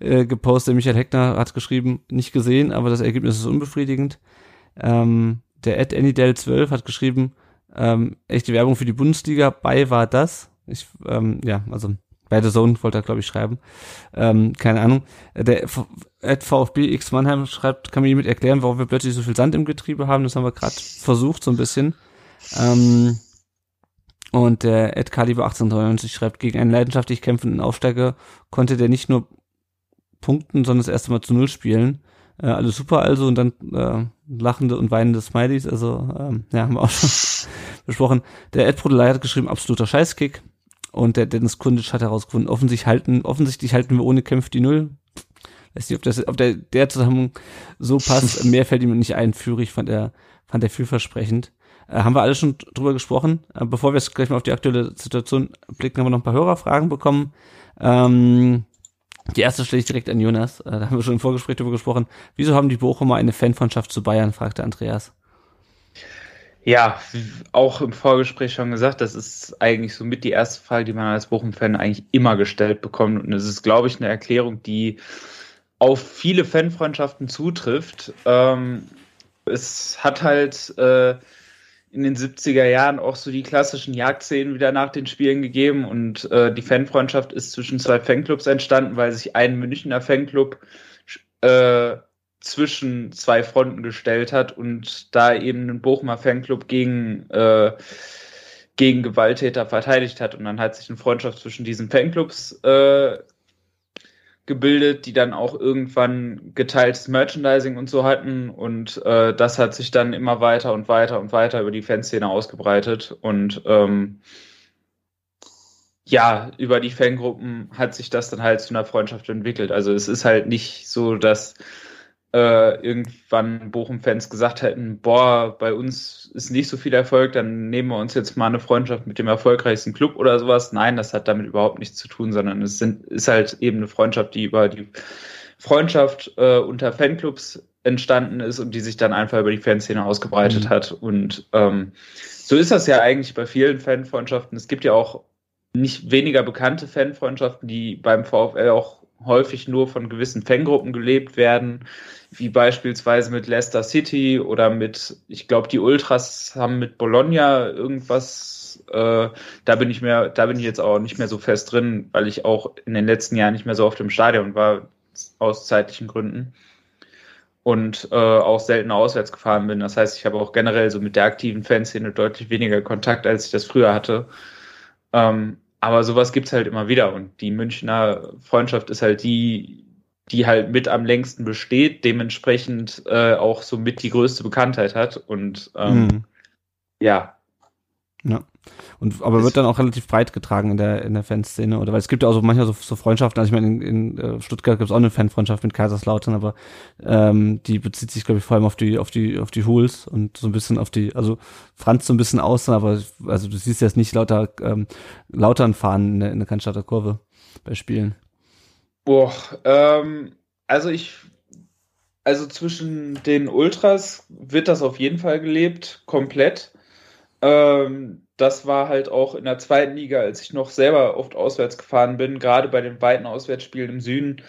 Speaker 2: äh, gepostet. Michael Heckner hat geschrieben, nicht gesehen, aber das Ergebnis ist unbefriedigend. Ähm, der Ed Annydale12 hat geschrieben, ähm, echte Werbung für die Bundesliga, bei war das. Ich, ähm, ja, also bei der Zone wollte er, glaube ich, schreiben. Ähm, keine Ahnung. Der Ed VfB X Mannheim schreibt, kann mir jemand erklären, warum wir plötzlich so viel Sand im Getriebe haben. Das haben wir gerade versucht, so ein bisschen. Ähm, und der Ed Caliber 1893 schreibt, gegen einen leidenschaftlich kämpfenden Aufsteiger konnte der nicht nur punkten, sondern das erste Mal zu Null spielen. Äh, alles super also und dann äh, lachende und weinende Smileys, also ähm, ja, haben wir auch schon besprochen. Der Ed Prodelei hat geschrieben, absoluter Scheißkick. Und der Dennis Kundisch hat herausgefunden, offensichtlich halten, offensichtlich halten wir ohne Kämpf die Null. Weiß nicht, ob das, ob der, der zusammen so passt. Mehr fällt ihm nicht ein. Führig fand er, fand er vielversprechend. Äh, haben wir alle schon drüber gesprochen. Äh, bevor wir jetzt gleich mal auf die aktuelle Situation blicken, haben wir noch ein paar Hörerfragen bekommen. Ähm, die erste stelle ich direkt an Jonas. Äh, da haben wir schon im Vorgespräch drüber gesprochen. Wieso haben die Bochumer eine Fanfreundschaft zu Bayern? fragte Andreas.
Speaker 3: Ja, auch im Vorgespräch schon gesagt, das ist eigentlich so mit die erste Frage, die man als Bochum-Fan eigentlich immer gestellt bekommt. Und es ist, glaube ich, eine Erklärung, die auf viele Fanfreundschaften zutrifft. Ähm, es hat halt äh, in den 70er Jahren auch so die klassischen Jagdszenen wieder nach den Spielen gegeben und äh, die Fanfreundschaft ist zwischen zwei Fanclubs entstanden, weil sich ein Münchner Fanclub äh, zwischen zwei Fronten gestellt hat und da eben ein Bochumer Fanclub gegen, äh, gegen Gewalttäter verteidigt hat. Und dann hat sich eine Freundschaft zwischen diesen Fanclubs äh, gebildet, die dann auch irgendwann geteiltes Merchandising und so hatten. Und äh, das hat sich dann immer weiter und weiter und weiter über die Fanszene ausgebreitet. Und ähm, ja, über die Fangruppen hat sich das dann halt zu einer Freundschaft entwickelt. Also es ist halt nicht so, dass äh, irgendwann Bochum-Fans gesagt hätten, boah, bei uns ist nicht so viel Erfolg, dann nehmen wir uns jetzt mal eine Freundschaft mit dem erfolgreichsten Club oder sowas. Nein, das hat damit überhaupt nichts zu tun, sondern es sind, ist halt eben eine Freundschaft, die über die Freundschaft äh, unter Fanclubs entstanden ist und die sich dann einfach über die Fanszene ausgebreitet mhm. hat. Und ähm, so ist das ja eigentlich bei vielen Fanfreundschaften. Es gibt ja auch nicht weniger bekannte Fanfreundschaften, die beim VfL auch häufig nur von gewissen Fangruppen gelebt werden wie beispielsweise mit Leicester City oder mit, ich glaube, die Ultras haben mit Bologna irgendwas, äh, da bin ich mehr, da bin ich jetzt auch nicht mehr so fest drin, weil ich auch in den letzten Jahren nicht mehr so auf dem Stadion war, aus zeitlichen Gründen. Und äh, auch selten auswärts gefahren bin. Das heißt, ich habe auch generell so mit der aktiven Fanszene deutlich weniger Kontakt, als ich das früher hatte. Ähm, aber sowas gibt's halt immer wieder. Und die Münchner Freundschaft ist halt die, die halt mit am längsten besteht, dementsprechend äh, auch so mit die größte Bekanntheit hat. Und ähm, mhm. ja.
Speaker 2: Ja. Und aber wird dann auch relativ breit getragen in der in der Fanszene oder weil es gibt ja auch so manchmal so, so Freundschaften, also ich meine in, in äh, Stuttgart gibt es auch eine Fanfreundschaft mit Kaiserslautern, aber ähm, die bezieht sich glaube ich vor allem auf die auf die auf die Hools und so ein bisschen auf die also Franz so ein bisschen aus, aber also du siehst jetzt nicht lauter ähm, Lautern fahren in der, in der Cannstatter Kurve bei Spielen.
Speaker 3: Boah, ähm, also ich Also zwischen den Ultras wird das auf jeden Fall gelebt, komplett. Ähm, das war halt auch in der zweiten Liga, als ich noch selber oft auswärts gefahren bin, gerade bei den beiden Auswärtsspielen im Süden.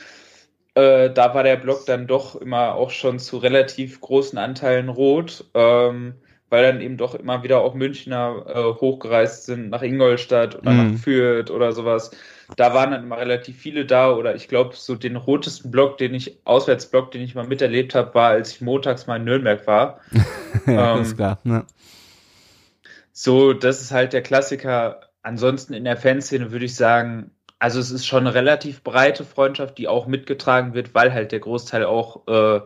Speaker 3: Äh, da war der Block dann doch immer auch schon zu relativ großen Anteilen rot, ähm, weil dann eben doch immer wieder auch Münchner äh, hochgereist sind nach Ingolstadt oder
Speaker 2: Mhm.
Speaker 3: nach Fürth oder sowas. Da waren dann immer relativ viele da oder ich glaube, so den rotesten Block, den ich, Auswärtsblock, den ich mal miterlebt habe, war, als ich montags mal in Nürnberg war.
Speaker 2: ja,
Speaker 3: Ähm,
Speaker 2: ist klar. Ne?
Speaker 3: So, das ist halt der Klassiker. Ansonsten in der Fanszene würde ich sagen, also es ist schon eine relativ breite Freundschaft, die auch mitgetragen wird, weil halt der Großteil auch äh,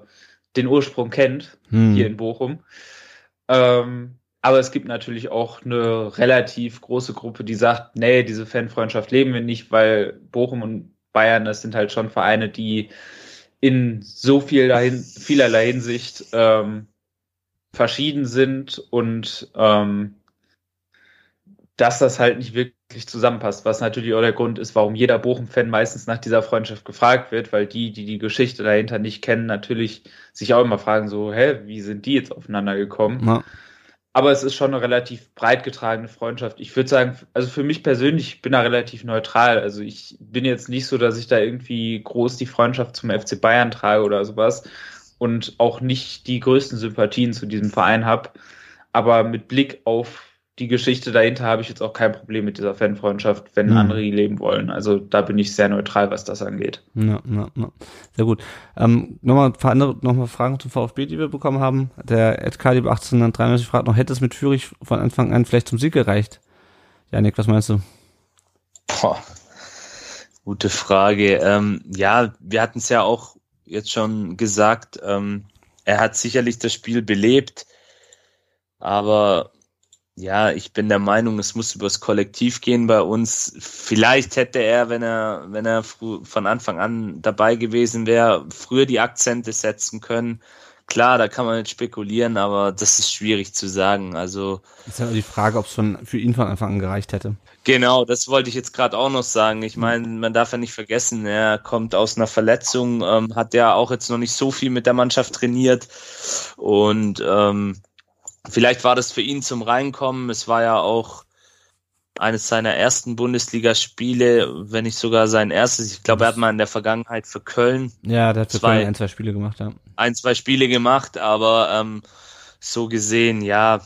Speaker 3: den Ursprung kennt
Speaker 2: Hm.
Speaker 3: hier in Bochum. Ähm, aber es gibt natürlich auch eine relativ große Gruppe, die sagt, nee, diese Fanfreundschaft leben wir nicht, weil Bochum und Bayern, das sind halt schon Vereine, die in so viel dahin, vielerlei Hinsicht ähm, verschieden sind und ähm, dass das halt nicht wirklich zusammenpasst, was natürlich auch der Grund ist, warum jeder Bochum-Fan meistens nach dieser Freundschaft gefragt wird, weil die, die die Geschichte dahinter nicht kennen, natürlich sich auch immer fragen so, hä, wie sind die jetzt aufeinander gekommen?
Speaker 2: Ja.
Speaker 3: Aber es ist schon eine relativ breit getragene Freundschaft. Ich würde sagen, also für mich persönlich, ich bin da relativ neutral. Also ich bin jetzt nicht so, dass ich da irgendwie groß die Freundschaft zum FC Bayern trage oder sowas und auch nicht die größten Sympathien zu diesem Verein habe. Aber mit Blick auf die Geschichte dahinter habe ich jetzt auch kein Problem mit dieser Fanfreundschaft, wenn
Speaker 2: Mhm.
Speaker 3: andere die leben wollen. Also da bin ich sehr neutral, was das angeht.
Speaker 2: Ja, ja, ja. Sehr gut. Ähm, nochmal ein paar andere, nochmal Fragen zum VfB, die wir bekommen haben. Der Ed Kalib 1893 fragt noch, hätte es mit Fürich von Anfang an vielleicht zum Sieg gereicht? Janik, was meinst du?
Speaker 1: Boah, gute Frage. Ähm, ja, wir hatten es ja auch jetzt schon gesagt, ähm, er hat sicherlich das Spiel belebt, aber ja, ich bin der Meinung, es muss übers Kollektiv gehen bei uns. Vielleicht hätte er, wenn er, wenn er von Anfang an dabei gewesen wäre, früher die Akzente setzen können. Klar, da kann man jetzt spekulieren, aber das ist schwierig zu sagen. Also
Speaker 2: Ist ja die Frage, ob es für ihn von Anfang an gereicht hätte.
Speaker 1: Genau, das wollte ich jetzt gerade auch noch sagen. Ich meine, man darf ja nicht vergessen, er kommt aus einer Verletzung, ähm, hat ja auch jetzt noch nicht so viel mit der Mannschaft trainiert und ähm, vielleicht war das für ihn zum Reinkommen. Es war ja auch eines seiner ersten Bundesligaspiele, wenn nicht sogar sein erstes. Ich glaube, er hat mal in der Vergangenheit für Köln
Speaker 2: Ja, der hat für
Speaker 1: Zwei.
Speaker 2: Köln ein, zwei Spiele gemacht, ja.
Speaker 1: ein, zwei Spiele gemacht, aber ähm, so gesehen, ja,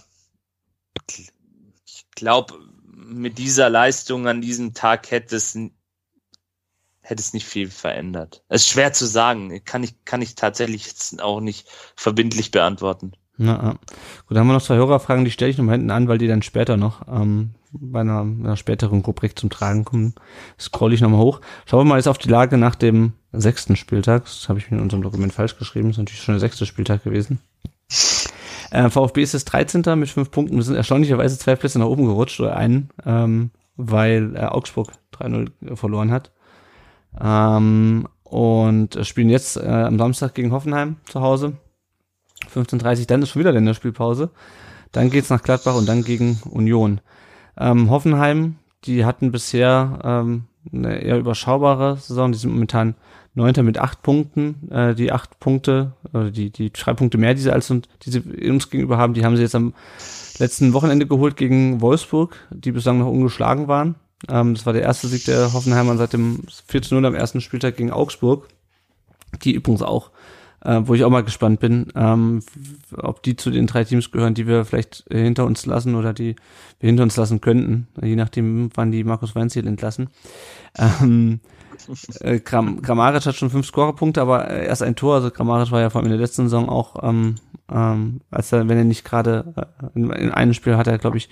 Speaker 1: ich glaube, mit dieser Leistung an diesem Tag hätte es, hätte es nicht viel verändert. Es ist schwer zu sagen, kann ich, kann ich tatsächlich jetzt auch nicht verbindlich beantworten.
Speaker 2: Na, ja. Gut, dann haben wir noch zwei Hörerfragen, die stelle ich nochmal hinten an, weil die dann später noch ähm, bei einer, einer späteren Rubrik zum Tragen kommen. Scroll ich nochmal hoch. Schauen wir mal jetzt auf die Lage nach dem sechsten Spieltag. Das habe ich mir in unserem Dokument falsch geschrieben. Das ist natürlich schon der sechste Spieltag gewesen. Äh, VfB ist jetzt 13. mit fünf Punkten. Wir sind erstaunlicherweise zwei Plätze nach oben gerutscht oder einen, ähm, weil äh, Augsburg 3-0 verloren hat. Ähm, und spielen jetzt äh, am Samstag gegen Hoffenheim zu Hause. 15.30 dann ist schon wieder Länderspielpause. Dann geht's nach Gladbach und dann gegen Union. Ähm, Hoffenheim, die hatten bisher ähm, eine eher überschaubare Saison. Die sind momentan Neunter mit acht Punkten. Äh, die acht Punkte, oder die, die drei Punkte mehr, die sie als und die sie uns gegenüber haben, die haben sie jetzt am letzten Wochenende geholt gegen Wolfsburg, die bislang noch ungeschlagen waren. Ähm, das war der erste Sieg der Hoffenheimer seit dem 4 0 am ersten Spieltag gegen Augsburg. Die übrigens auch äh, wo ich auch mal gespannt bin, ähm, ob die zu den drei Teams gehören, die wir vielleicht äh, hinter uns lassen oder die wir hinter uns lassen könnten, je nachdem, wann die Markus Weinziel entlassen. Ähm, äh, Gram Grammaric hat schon fünf Scorerpunkte, aber äh, erst ein Tor. Also Grammaric war ja vor allem in der letzten Saison auch, ähm, ähm, als er, wenn er nicht gerade äh, in, in einem Spiel hat er, glaube ich,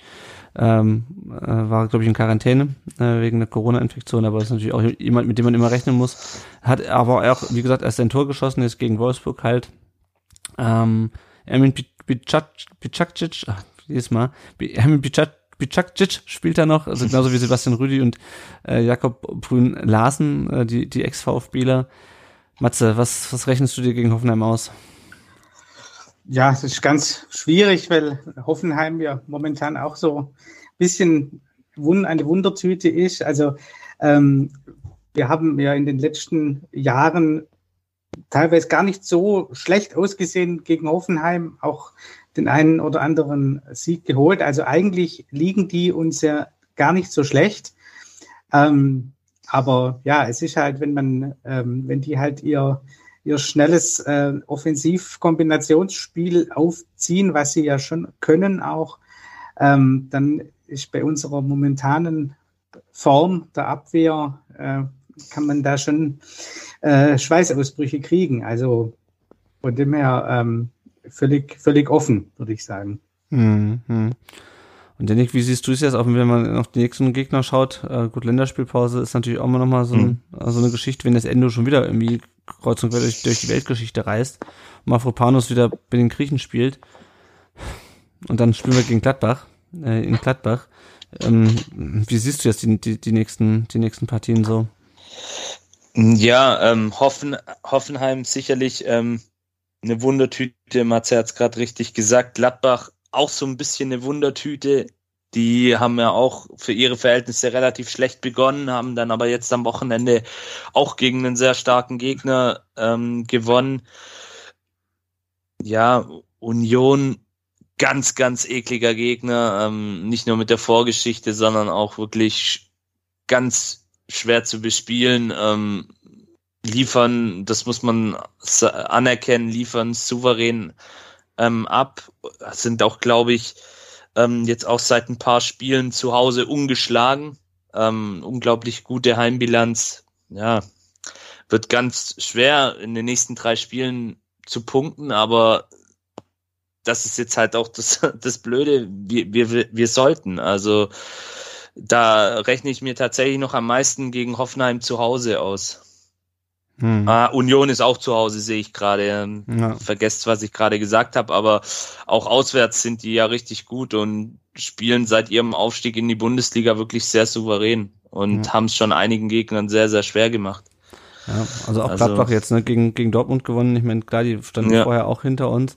Speaker 2: ähm, äh, war, glaube ich, in Quarantäne äh, wegen einer Corona-Infektion, aber das ist natürlich auch jemand, mit dem man immer rechnen muss. Hat aber auch, wie gesagt, erst ein Tor geschossen, jetzt gegen Wolfsburg halt. Ähm, Ermin Bicakcic, ach, jedes Mal, Ermin Bicakcic spielt da noch, also genauso wie Sebastian Rüdi und äh, Jakob Brün Larsen, äh, die, die Ex-VfBler. Matze, was, was rechnest du dir gegen Hoffenheim aus?
Speaker 4: Ja, es ist ganz schwierig, weil Hoffenheim ja momentan auch so ein bisschen eine Wundertüte ist. Also ähm, wir haben ja in den letzten Jahren teilweise gar nicht so schlecht ausgesehen gegen Hoffenheim, auch den einen oder anderen Sieg geholt. Also eigentlich liegen die uns ja gar nicht so schlecht. Ähm, aber ja, es ist halt, wenn man, ähm, wenn die halt ihr, ihr schnelles äh, Offensivkombinationsspiel aufziehen, was sie ja schon können auch, ähm, dann ist bei unserer momentanen Form der Abwehr, äh, kann man da schon äh, Schweißausbrüche kriegen. Also von dem her ähm, völlig, völlig offen, würde ich sagen.
Speaker 2: Mhm. Und Janik, wie siehst du es jetzt, auch wenn man auf die nächsten Gegner schaut? Äh, gut, Länderspielpause ist natürlich auch mal nochmal so, ein, mhm. so eine Geschichte, wenn das Ende schon wieder irgendwie kreuz und quer durch, durch die Weltgeschichte reist und Mafropanos wieder bei den Griechen spielt. Und dann spielen wir gegen Gladbach, äh, in Gladbach. Ähm, wie siehst du jetzt die, die, die, nächsten, die nächsten Partien so?
Speaker 1: Ja, ähm, Hoffen, Hoffenheim sicherlich ähm, eine Wundertüte. Matze hat es gerade richtig gesagt. Gladbach auch so ein bisschen eine Wundertüte. Die haben ja auch für ihre Verhältnisse relativ schlecht begonnen, haben dann aber jetzt am Wochenende auch gegen einen sehr starken Gegner ähm, gewonnen. Ja, Union, ganz, ganz ekliger Gegner, ähm, nicht nur mit der Vorgeschichte, sondern auch wirklich ganz schwer zu bespielen. Ähm, liefern, das muss man anerkennen, liefern souverän ähm, ab. Sind auch, glaube ich, ähm, jetzt auch seit ein paar Spielen zu Hause ungeschlagen. Ähm, unglaublich gute Heimbilanz. Ja, wird ganz schwer in den nächsten drei Spielen zu punkten, aber das ist jetzt halt auch das, das Blöde. Wir, wir, wir sollten. Also da rechne ich mir tatsächlich noch am meisten gegen Hoffenheim zu Hause aus. Hm. Ah, Union ist auch zu Hause, sehe ich gerade. Ähm, ja. Vergesst, was ich gerade gesagt habe, aber auch auswärts sind die ja richtig gut und spielen seit ihrem Aufstieg in die Bundesliga wirklich sehr souverän und ja. haben es schon einigen Gegnern sehr, sehr schwer gemacht.
Speaker 2: Ja, also auch also, Gladbach jetzt ne, gegen, gegen Dortmund gewonnen. Ich meine, klar, die standen ja. vorher auch hinter uns,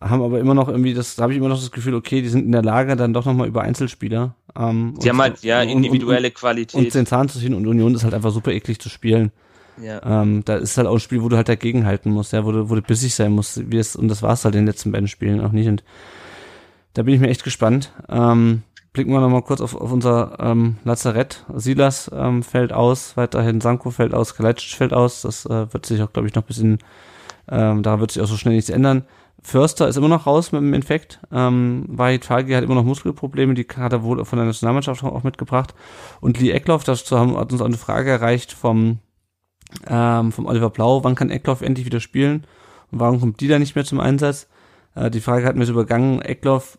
Speaker 2: haben aber immer noch irgendwie, das da habe ich immer noch das Gefühl, okay, die sind in der Lage, dann doch nochmal über Einzelspieler.
Speaker 1: Ähm, die haben halt ja individuelle
Speaker 2: und,
Speaker 1: Qualität.
Speaker 2: Und den Zahn zu ziehen und Union ist halt einfach super eklig zu spielen. Ja. Ähm, da ist halt auch ein Spiel, wo du halt dagegen halten musst, ja, wo du, wo du bissig sein musst, wie es, und das war es halt in den letzten beiden Spielen auch nicht. Und da bin ich mir echt gespannt. Ähm, blicken wir nochmal kurz auf, auf unser ähm, Lazarett. Silas ähm, fällt aus, weiterhin Sanko fällt aus, Kalajdzic fällt aus. Das äh, wird sich auch, glaube ich, noch ein bisschen, ähm, da wird sich auch so schnell nichts ändern. Förster ist immer noch raus mit dem Infekt. Ähm, Wahid Fagi hat immer noch Muskelprobleme, die hat er wohl von der Nationalmannschaft auch mitgebracht. Und Lee Eckloff, dazu haben, hat uns auch eine Frage erreicht vom ähm, vom Oliver Blau, wann kann Eckloff endlich wieder spielen und warum kommt die da nicht mehr zum Einsatz? Äh, die Frage hat mir so übergangen, Eckloff,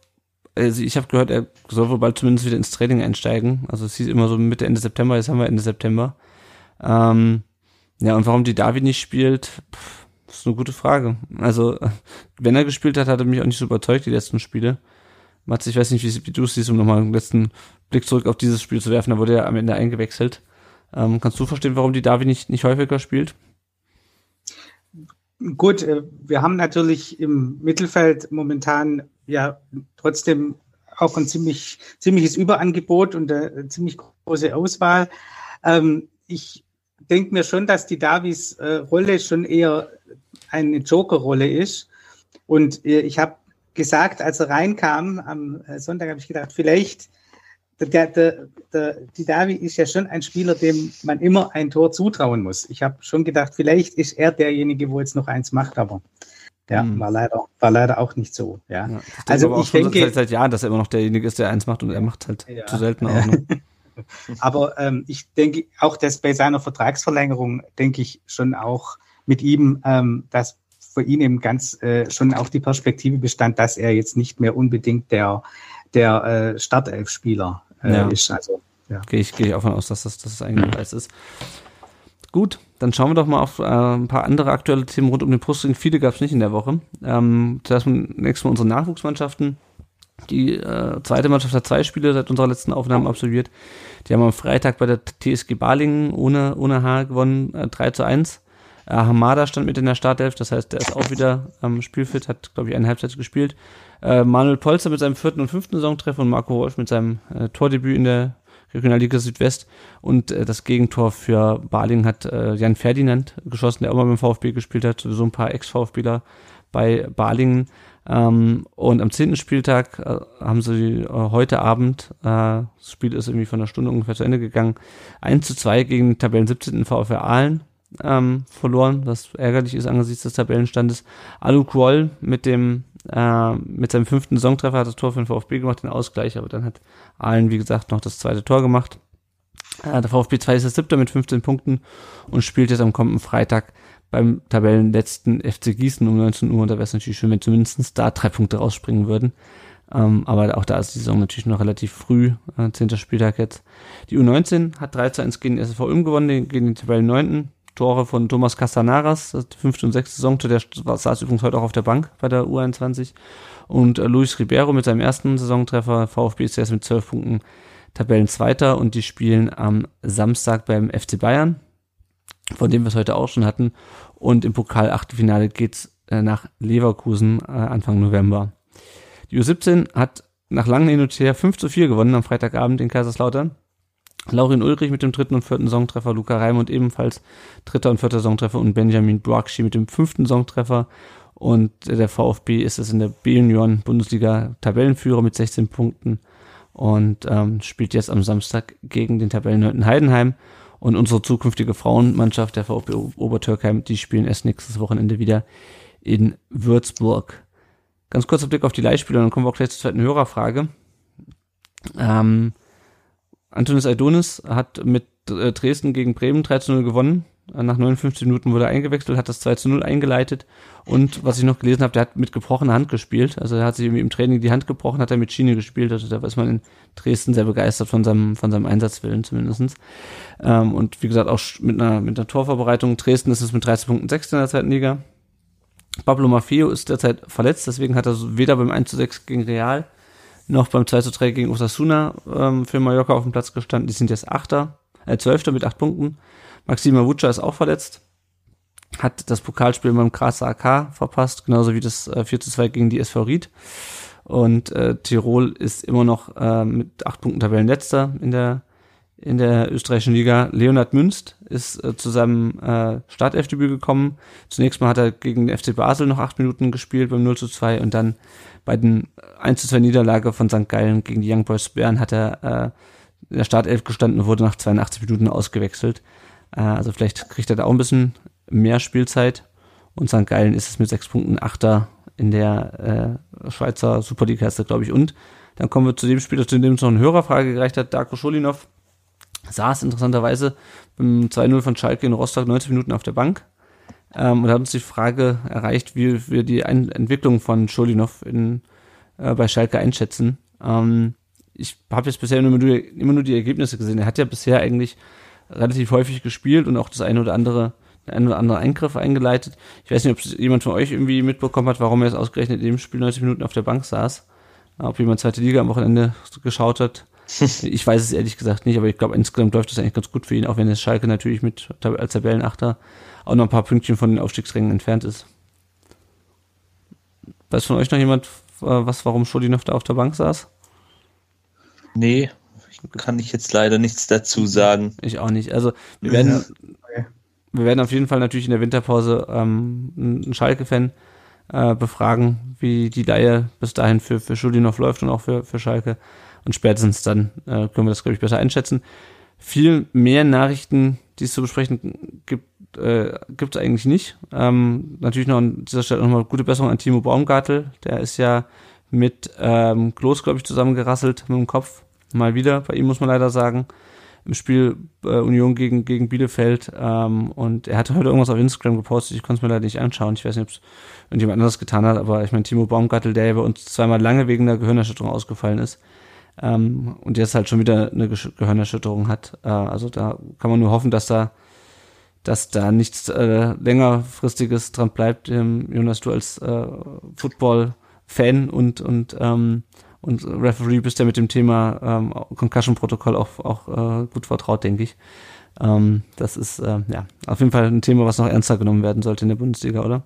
Speaker 2: also ich habe gehört, er soll wohl bald zumindest wieder ins Training einsteigen. Also es hieß immer so Mitte, Ende September, jetzt haben wir Ende September. Ähm, ja, und warum die David nicht spielt, pff, ist eine gute Frage. Also, wenn er gespielt hat, hat er mich auch nicht so überzeugt, die letzten Spiele. Mats, ich weiß nicht, wie, wie du es siehst, um nochmal einen letzten Blick zurück auf dieses Spiel zu werfen. Da wurde er am Ende eingewechselt. Ähm, kannst du verstehen, warum die Davi nicht, nicht häufiger spielt?
Speaker 4: Gut, äh, wir haben natürlich im Mittelfeld momentan ja trotzdem auch ein ziemlich, ziemliches Überangebot und eine ziemlich große Auswahl. Ähm, ich denke mir schon, dass die Davis äh, Rolle schon eher eine Joker-Rolle ist. Und äh, ich habe gesagt, als er reinkam am Sonntag, habe ich gedacht, vielleicht der, der, der, die Davi ist ja schon ein Spieler, dem man immer ein Tor zutrauen muss. Ich habe schon gedacht, vielleicht ist er derjenige, wo jetzt noch eins macht, aber ja, hm. war leider, war leider auch nicht so. Ja, ja
Speaker 2: also ich denke seit, seit, Jahren, dass er immer noch derjenige ist, der eins macht und er macht halt ja, zu selten auch. Ne?
Speaker 4: aber ähm, ich denke auch, dass bei seiner Vertragsverlängerung denke ich schon auch mit ihm, ähm, dass für ihn eben ganz äh, schon auch die Perspektive bestand, dass er jetzt nicht mehr unbedingt der der äh, Startelf-Spieler äh, ja. ist. Also,
Speaker 2: ja. Gehe ich, geh ich auch von aus, dass das, dass das eingepreist ist. Gut, dann schauen wir doch mal auf äh, ein paar andere aktuelle Themen rund um den Brustring. Viele gab es nicht in der Woche. Ähm, zuerst mal nächstes Mal unsere Nachwuchsmannschaften. Die äh, zweite Mannschaft hat zwei Spiele seit unserer letzten Aufnahme absolviert. Die haben am Freitag bei der TSG Balingen ohne, ohne Haar gewonnen, äh, 3 zu 1. Äh, Hamada stand mit in der Startelf, das heißt, der ist auch wieder ähm, spielfit, hat, glaube ich, eine Halbzeit gespielt. Äh, Manuel Polzer mit seinem vierten und fünften Saisontreffer und Marco Wolf mit seinem äh, Tordebüt in der Regionalliga Südwest. Und äh, das Gegentor für Baling hat äh, Jan Ferdinand geschossen, der auch mal beim VfB gespielt hat, sowieso ein paar Ex-VfBler bei Balingen. Ähm, und am zehnten Spieltag äh, haben sie äh, heute Abend, äh, das Spiel ist irgendwie von einer Stunde ungefähr zu Ende gegangen, 1 zu 2 gegen den Tabellen 17. VfR Aalen ähm, verloren, was ärgerlich ist angesichts des Tabellenstandes. Alu Kroll mit dem äh, mit seinem fünften Saisontreffer hat das Tor für den VfB gemacht, den Ausgleich, aber dann hat Aalen, wie gesagt, noch das zweite Tor gemacht. Äh, der VfB 2 ist der siebter mit 15 Punkten und spielt jetzt am kommenden Freitag beim Tabellenletzten FC Gießen um 19 Uhr. Und da wäre es natürlich schön, wenn zumindest da drei Punkte rausspringen würden. Ähm, aber auch da ist die Saison natürlich noch relativ früh, äh, 10. Spieltag jetzt. Die U19 hat 3 zu 1 gegen den SSV Ulm gewonnen, gegen den Tabellen 9. Tore von Thomas Castanaras, das fünfte und sechste Saison, der saß übrigens heute auch auf der Bank bei der U21. Und äh, Luis Ribeiro mit seinem ersten Saisontreffer, VfB ist erst mit 12 Punkten Tabellenzweiter und die spielen am Samstag beim FC Bayern von dem wir es heute auch schon hatten. Und im Pokal-Achtelfinale geht's äh, nach Leverkusen äh, Anfang November. Die U17 hat nach langem Hin und Her 5 zu 4 gewonnen am Freitagabend in Kaiserslautern. Laurin Ulrich mit dem dritten und vierten Songtreffer, Luca Raimund ebenfalls dritter und vierter Songtreffer und Benjamin Broakschi mit dem fünften Songtreffer. Und der VfB ist es in der B-Union-Bundesliga Tabellenführer mit 16 Punkten und ähm, spielt jetzt am Samstag gegen den Tabellen Heidenheim. Und unsere zukünftige Frauenmannschaft, der VfB Obertürkheim, die spielen erst nächstes Wochenende wieder in Würzburg. Ganz kurzer Blick auf die Leihspieler, dann kommen wir auch gleich zur zweiten Hörerfrage. Ähm, Antonis Aidonis hat mit äh, Dresden gegen Bremen 3 zu 0 gewonnen. Nach 59 Minuten wurde er eingewechselt, hat das 2 zu 0 eingeleitet. Und was ich noch gelesen habe, der hat mit gebrochener Hand gespielt. Also er hat sich im Training die Hand gebrochen, hat er mit Schiene gespielt. Also da ist man in Dresden sehr begeistert von seinem, von seinem Einsatzwillen zumindestens. Ähm, und wie gesagt, auch mit einer, mit einer Torvorbereitung. Dresden ist es mit 13 Punkten 6 in der zweiten Liga. Pablo Maffeo ist derzeit verletzt, deswegen hat er weder beim 1 zu 6 gegen Real noch beim 2 zu 3 gegen Osasuna ähm, für Mallorca auf dem Platz gestanden. Die sind jetzt Achter, äh, Zwölfter mit 8 Punkten. Maxima Vuca ist auch verletzt hat das Pokalspiel beim Grazer AK verpasst, genauso wie das äh, 4 zu 2 gegen die SV Ried. Und äh, Tirol ist immer noch äh, mit acht Punkten Tabellenletzter in der in der österreichischen Liga. Leonhard Münst ist äh, zu seinem äh, Startelfdebüt gekommen. Zunächst mal hat er gegen den FC Basel noch acht Minuten gespielt beim 0 zu 2 und dann bei den 1 zu 2 Niederlage von St. Gallen gegen die Young Boys Bern hat er äh, in der Startelf gestanden und wurde nach 82 Minuten ausgewechselt. Äh, also vielleicht kriegt er da auch ein bisschen mehr Spielzeit. Und St. Gallen ist es mit sechs Punkten Achter in der äh, Schweizer Super League heißt er, glaube ich. Und dann kommen wir zu dem Spieler, zu dem es noch eine Hörerfrage gereicht hat. Darko Scholinov saß interessanterweise beim 2-0 von Schalke in Rostock 90 Minuten auf der Bank ähm, und hat uns die Frage erreicht, wie wir die Ein Entwicklung von Scholinov in, äh, bei Schalke einschätzen. Ähm, ich habe jetzt bisher immer nur, immer nur die Ergebnisse gesehen. Er hat ja bisher eigentlich relativ häufig gespielt und auch das eine oder andere ein oder andere Eingriff eingeleitet. Ich weiß nicht, ob jemand von euch irgendwie mitbekommen hat, warum er jetzt ausgerechnet in dem Spiel 90 Minuten auf der Bank saß. Ob jemand zweite Liga am Wochenende geschaut hat. ich weiß es ehrlich gesagt nicht, aber ich glaube, insgesamt läuft das eigentlich ganz gut für ihn, auch wenn es Schalke natürlich mit als Tabellenachter auch noch ein paar Pünktchen von den Aufstiegsrängen entfernt ist. Weiß von euch noch jemand, was, warum Schodinov da auf der Bank saß?
Speaker 5: Nee, kann ich jetzt leider nichts dazu sagen.
Speaker 2: Ich auch nicht. Also wir werden, ja wir werden auf jeden Fall natürlich in der Winterpause ähm, einen Schalke-Fan äh, befragen, wie die Leihe bis dahin für, für Schulinov läuft und auch für, für Schalke. Und spätestens dann äh, können wir das, glaube ich, besser einschätzen. Viel mehr Nachrichten, die es zu besprechen gibt, äh, gibt es eigentlich nicht. Ähm, natürlich noch an dieser Stelle nochmal gute Besserung an Timo Baumgartel. Der ist ja mit ähm, Klos, glaube ich, zusammengerasselt mit dem Kopf. Mal wieder. Bei ihm muss man leider sagen im Spiel äh, Union gegen, gegen Bielefeld. Ähm, und er hatte heute irgendwas auf Instagram gepostet, ich konnte es mir leider nicht anschauen. Ich weiß nicht, ob es irgendjemand anderes getan hat, aber ich meine, Timo Baumgartel, der ja bei uns zweimal lange wegen der Gehirnerschütterung ausgefallen ist. Ähm, und jetzt halt schon wieder eine Ge Gehirnerschütterung hat. Äh, also da kann man nur hoffen, dass da dass da nichts äh, längerfristiges dran bleibt. Ähm, Jonas, du als äh, Football-Fan und, und ähm, und Referee bist ja mit dem Thema ähm, Concussion-Protokoll auch, auch äh, gut vertraut, denke ich. Ähm, das ist äh, ja auf jeden Fall ein Thema, was noch ernster genommen werden sollte in der Bundesliga, oder?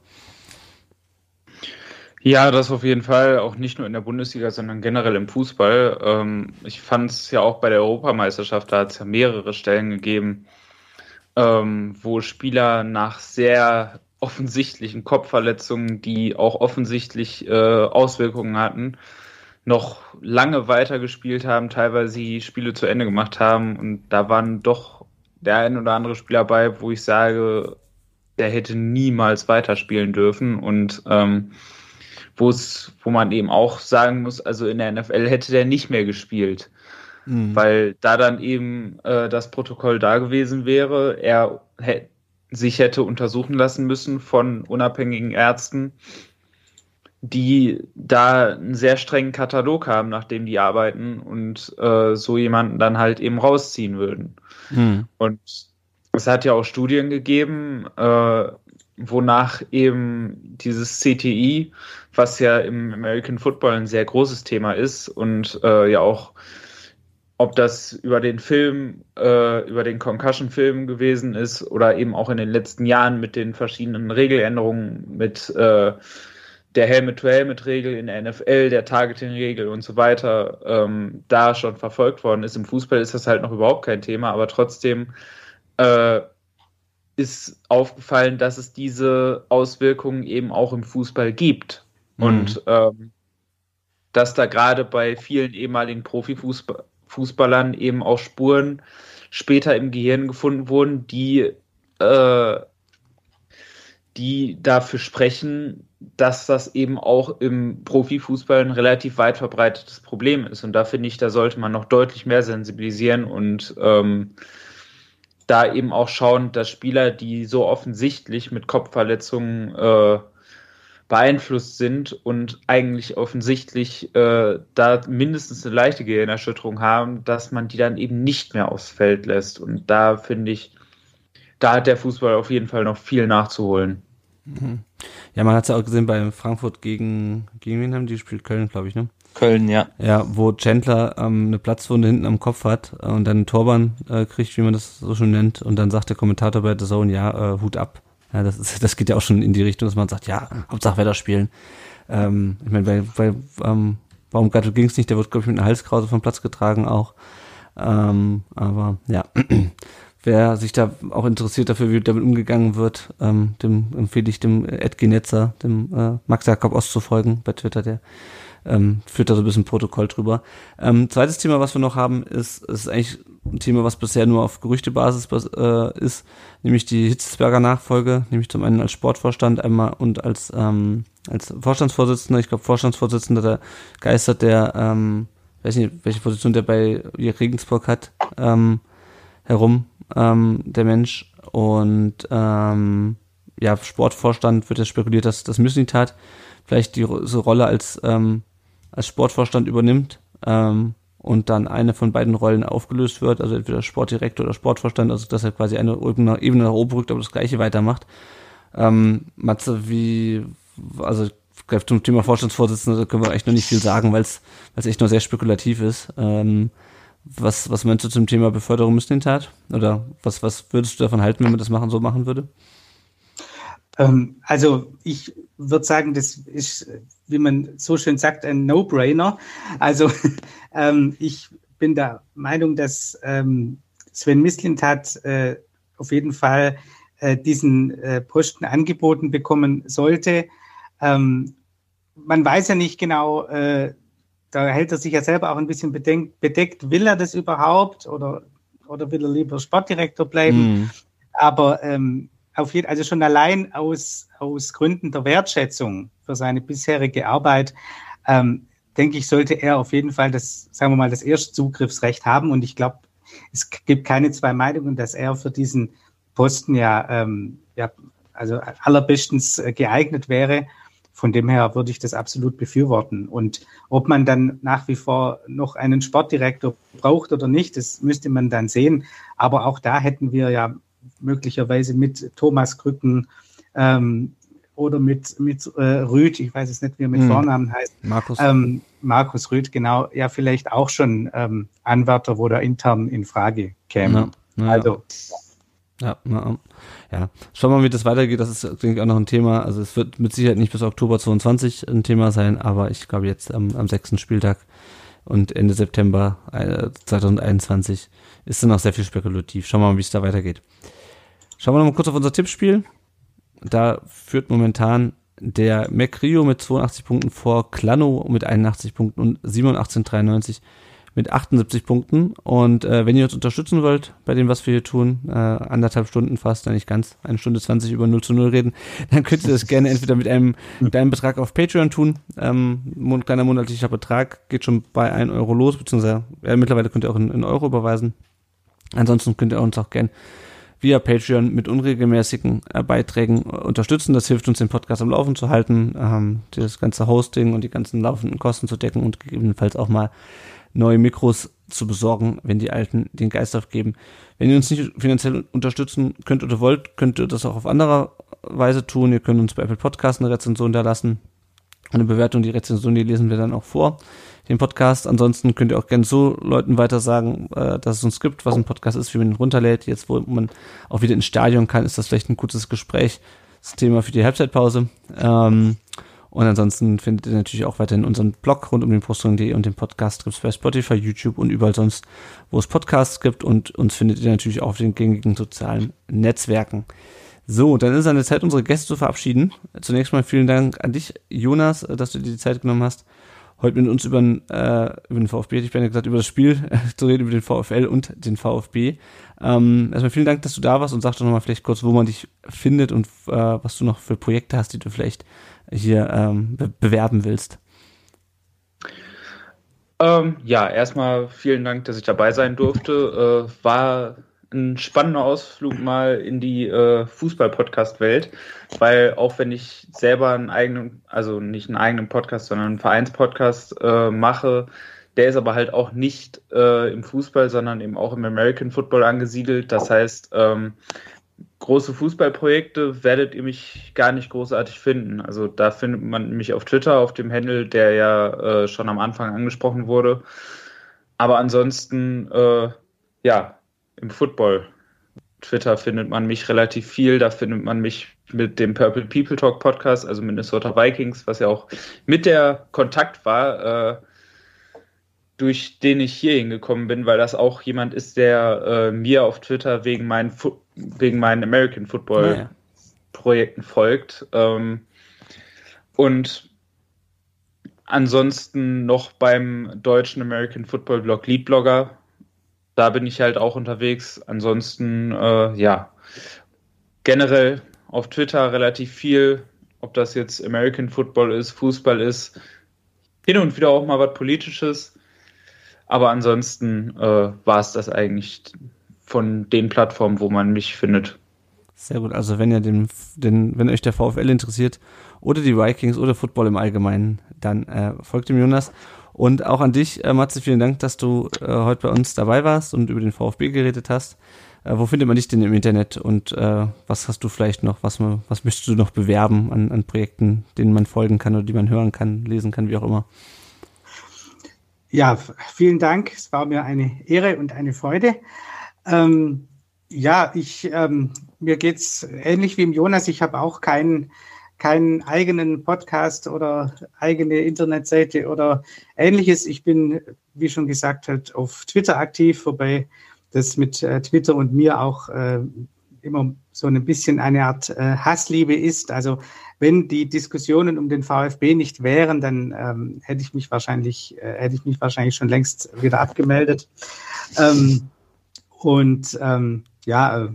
Speaker 3: Ja, das auf jeden Fall, auch nicht nur in der Bundesliga, sondern generell im Fußball. Ähm, ich fand es ja auch bei der Europameisterschaft, da hat es ja mehrere Stellen gegeben, ähm, wo Spieler nach sehr offensichtlichen Kopfverletzungen, die auch offensichtlich äh, Auswirkungen hatten, noch lange weitergespielt haben, teilweise Spiele zu Ende gemacht haben. Und da waren doch der ein oder andere Spieler bei, wo ich sage, der hätte niemals weiterspielen dürfen. Und ähm, wo es, wo man eben auch sagen muss, also in der NFL hätte der nicht mehr gespielt. Mhm. Weil da dann eben äh, das Protokoll da gewesen wäre, er hätte sich hätte untersuchen lassen müssen von unabhängigen Ärzten, die da einen sehr strengen Katalog haben, nachdem die arbeiten und äh, so jemanden dann halt eben rausziehen würden. Mhm. Und es hat ja auch Studien gegeben, äh, wonach eben dieses CTI, was ja im American Football ein sehr großes Thema ist und äh, ja auch ob das über den Film, äh, über den Concussion-Film gewesen ist oder eben auch in den letzten Jahren mit den verschiedenen Regeländerungen, mit äh, der Helmet-to-Helmet-Regel in der NFL, der Targeting-Regel und so weiter, ähm, da schon verfolgt worden ist. Im Fußball ist das halt noch überhaupt kein Thema, aber trotzdem äh, ist aufgefallen, dass es diese Auswirkungen eben auch im Fußball gibt. Mhm. Und ähm, dass da gerade bei vielen ehemaligen Profifußball Fußballern eben auch Spuren später im Gehirn gefunden wurden, die, äh, die dafür sprechen, dass das eben auch im Profifußball ein relativ weit verbreitetes Problem ist. Und da finde ich, da sollte man noch deutlich mehr sensibilisieren und ähm, da eben auch schauen, dass Spieler, die so offensichtlich mit Kopfverletzungen äh, beeinflusst sind und eigentlich offensichtlich äh, da mindestens eine leichte Gehirnerschütterung haben, dass man die dann eben nicht mehr aufs Feld lässt. Und da finde ich, da hat der Fußball auf jeden Fall noch viel nachzuholen.
Speaker 2: Mhm. Ja, man hat es ja auch gesehen bei Frankfurt gegen, gegen wen haben die gespielt? Köln, glaube ich, ne?
Speaker 5: Köln, ja.
Speaker 2: Ja, wo Chandler ähm, eine Platzwunde hinten am Kopf hat äh, und dann einen Torban äh, kriegt, wie man das so schon nennt. Und dann sagt der Kommentator bei The Zone, ja, äh, Hut ab. Ja, das, ist, das geht ja auch schon in die Richtung, dass man sagt, ja, Hauptsache Wetter spielen. Ähm, ich meine, bei, bei ähm, warum Gatto ging es nicht, der wird, glaube ich, mit einer Halskrause vom Platz getragen auch. Ähm, aber ja, wer sich da auch interessiert dafür, wie damit umgegangen wird, ähm, dem empfehle ich dem Ed Genetzer, dem äh, Max Jakob Ost zu folgen bei Twitter, der ähm, führt da so ein bisschen Protokoll drüber. Ähm, zweites Thema, was wir noch haben, ist, ist eigentlich ein Thema, was bisher nur auf Gerüchtebasis äh, ist, nämlich die Hitzelsberger Nachfolge, nämlich zum einen als Sportvorstand einmal und als ähm, als Vorstandsvorsitzender. Ich glaube, Vorstandsvorsitzender der geistert der, ähm, weiß nicht, welche Position der bei Regensburg hat, ähm, herum, ähm, der Mensch. Und ähm, ja, Sportvorstand wird ja spekuliert, dass das Müslitat vielleicht die so Rolle als ähm, als Sportvorstand übernimmt ähm, und dann eine von beiden Rollen aufgelöst wird, also entweder Sportdirektor oder Sportvorstand, also dass er quasi eine Ebene nach oben rückt, aber das gleiche weitermacht. Ähm, Matze, wie, also zum Thema Vorstandsvorsitzender können wir echt noch nicht viel sagen, weil es echt noch sehr spekulativ ist. Ähm, was, was meinst du zum Thema Beförderung Mislintat? Oder was, was würdest du davon halten, wenn man das machen so machen würde?
Speaker 4: Ähm, also ich würde sagen, das ist, wie man so schön sagt, ein No-Brainer. Also ähm, ich bin der Meinung, dass ähm, Sven Mislintat äh, auf jeden Fall äh, diesen äh, Posten angeboten bekommen sollte. Ähm, man weiß ja nicht genau, äh, da hält er sich ja selber auch ein bisschen bedenkt, bedeckt, will er das überhaupt oder, oder will er lieber Sportdirektor bleiben? Mm. Aber ähm, auf jeden, also schon allein aus, aus Gründen der Wertschätzung für seine bisherige Arbeit, ähm, denke ich, sollte er auf jeden Fall das, sagen wir mal, das erste Zugriffsrecht haben. Und ich glaube, es gibt keine zwei Meinungen, dass er für diesen Posten ja, ähm, ja also allerbestens äh, geeignet wäre. Von dem her würde ich das absolut befürworten. Und ob man dann nach wie vor noch einen Sportdirektor braucht oder nicht, das müsste man dann sehen. Aber auch da hätten wir ja möglicherweise mit Thomas Krücken ähm, oder mit, mit äh, Rüd, ich weiß es nicht, wie er mit hm. Vornamen heißt.
Speaker 2: Markus.
Speaker 4: Ähm, Markus Rüd, genau, ja, vielleicht auch schon ähm, Anwärter, wo der intern in Frage käme. Ja, ja. Also.
Speaker 2: Ja, na, ja. Schauen wir mal, wie das weitergeht. Das ist, denke ich, auch noch ein Thema. Also es wird mit Sicherheit nicht bis Oktober 22 ein Thema sein, aber ich glaube jetzt am, am sechsten Spieltag und Ende September äh, 2021 ist dann auch sehr viel spekulativ. Schauen wir mal, wie es da weitergeht. Schauen wir noch mal kurz auf unser Tippspiel. Da führt momentan der McRio mit 82 Punkten vor, Klano mit 81 Punkten und 87,93 mit 78 Punkten. Und äh, wenn ihr uns unterstützen wollt bei dem, was wir hier tun, äh, anderthalb Stunden fast, nicht ganz, eine Stunde 20 über 0 zu 0 reden, dann könnt ihr das gerne entweder mit einem kleinen Betrag auf Patreon tun. Ähm, ein kleiner monatlicher Betrag geht schon bei 1 Euro los, beziehungsweise ja, mittlerweile könnt ihr auch in, in Euro überweisen. Ansonsten könnt ihr uns auch gerne via Patreon mit unregelmäßigen äh, Beiträgen unterstützen. Das hilft uns, den Podcast am Laufen zu halten, ähm, das ganze Hosting und die ganzen laufenden Kosten zu decken und gegebenenfalls auch mal neue Mikros zu besorgen, wenn die alten den Geist aufgeben. Wenn ihr uns nicht finanziell unterstützen könnt oder wollt, könnt ihr das auch auf andere Weise tun. Ihr könnt uns bei Apple Podcasts eine Rezension da lassen. Eine Bewertung, die Rezension, die lesen wir dann auch vor, den Podcast. Ansonsten könnt ihr auch gerne so Leuten weiter sagen, äh, dass es uns gibt, was ein Podcast ist, wie man ihn runterlädt. Jetzt, wo man auch wieder ins Stadion kann, ist das vielleicht ein gutes Gespräch. Das Thema für die Halbzeitpause. Ähm, und ansonsten findet ihr natürlich auch weiterhin unseren Blog rund um den Brustring.de und den Podcast gibt es bei Spotify, YouTube und überall sonst, wo es Podcasts gibt. Und uns findet ihr natürlich auch auf den gängigen sozialen Netzwerken. So, dann ist es an der Zeit, unsere Gäste zu verabschieden. Zunächst mal vielen Dank an dich, Jonas, dass du dir die Zeit genommen hast, heute mit uns über den, äh, über den VfB, ich gerne gesagt, über das Spiel zu reden, über den VfL und den VfB. Ähm, erstmal vielen Dank, dass du da warst und sag doch nochmal vielleicht kurz, wo man dich findet und äh, was du noch für Projekte hast, die du vielleicht hier ähm, be bewerben willst.
Speaker 3: Ähm, ja, erstmal vielen Dank, dass ich dabei sein durfte. Äh, war ein spannender Ausflug mal in die äh, Fußball-Podcast-Welt, weil auch wenn ich selber einen eigenen, also nicht einen eigenen Podcast, sondern einen Vereinspodcast äh, mache, der ist aber halt auch nicht äh, im Fußball, sondern eben auch im American Football angesiedelt. Das heißt, ähm, große Fußballprojekte werdet ihr mich gar nicht großartig finden. Also da findet man mich auf Twitter, auf dem Handle, der ja äh, schon am Anfang angesprochen wurde. Aber ansonsten, äh, ja, im Football. Twitter findet man mich relativ viel. Da findet man mich mit dem Purple People Talk Podcast, also Minnesota Vikings, was ja auch mit der Kontakt war, äh, durch den ich hier hingekommen bin, weil das auch jemand ist, der äh, mir auf Twitter wegen meinen, Fu wegen meinen American Football naja. Projekten folgt. Ähm, und ansonsten noch beim deutschen American Football Blog Leadblogger. Da bin ich halt auch unterwegs. Ansonsten, äh, ja, generell auf Twitter relativ viel, ob das jetzt American Football ist, Fußball ist, hin und wieder auch mal was Politisches. Aber ansonsten äh, war es das eigentlich von den Plattformen, wo man mich findet.
Speaker 2: Sehr gut. Also wenn ihr den, den, wenn euch der VfL interessiert oder die Vikings oder Football im Allgemeinen, dann äh, folgt dem Jonas. Und auch an dich, äh, Matze, vielen Dank, dass du äh, heute bei uns dabei warst und über den VfB geredet hast. Äh, wo findet man dich denn im Internet und äh, was hast du vielleicht noch, was, was möchtest du noch bewerben an, an Projekten, denen man folgen kann oder die man hören kann, lesen kann, wie auch immer?
Speaker 4: Ja, vielen Dank. Es war mir eine Ehre und eine Freude. Ähm, ja, ich, ähm, mir geht's ähnlich wie im Jonas. Ich habe auch keinen keinen eigenen Podcast oder eigene Internetseite oder ähnliches. Ich bin, wie schon gesagt hat, auf Twitter aktiv, wobei das mit äh, Twitter und mir auch äh, immer so ein bisschen eine Art äh, Hassliebe ist. Also wenn die Diskussionen um den VfB nicht wären, dann ähm, hätte ich mich wahrscheinlich, äh, hätte ich mich wahrscheinlich schon längst wieder abgemeldet. Ähm, und ähm, ja, äh,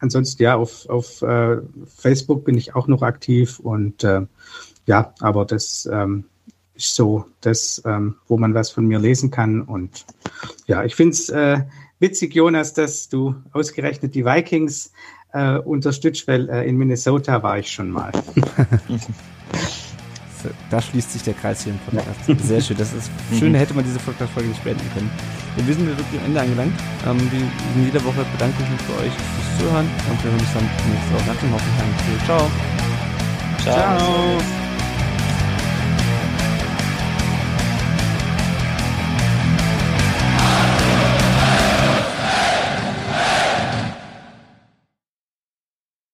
Speaker 4: ansonsten ja, auf, auf äh, Facebook bin ich auch noch aktiv und äh, ja, aber das ähm, ist so das, ähm, wo man was von mir lesen kann. Und ja, ich finde es äh, witzig, Jonas, dass du ausgerechnet die Vikings äh, unterstützt, weil äh, in Minnesota war ich schon mal.
Speaker 2: da schließt sich der Kreis hier im Podcast. Sehr schön. Das ist schön, hätte man diese Podcast-Folge nicht beenden können. Wir sind wirklich am Ende angelangt. Ähm, wie in jeder Woche bedanke ich mich für euch fürs Zuhören und wir hören uns dann nächste Woche nach dem Hoffenheim. Ciao.
Speaker 1: Ciao. Ciao.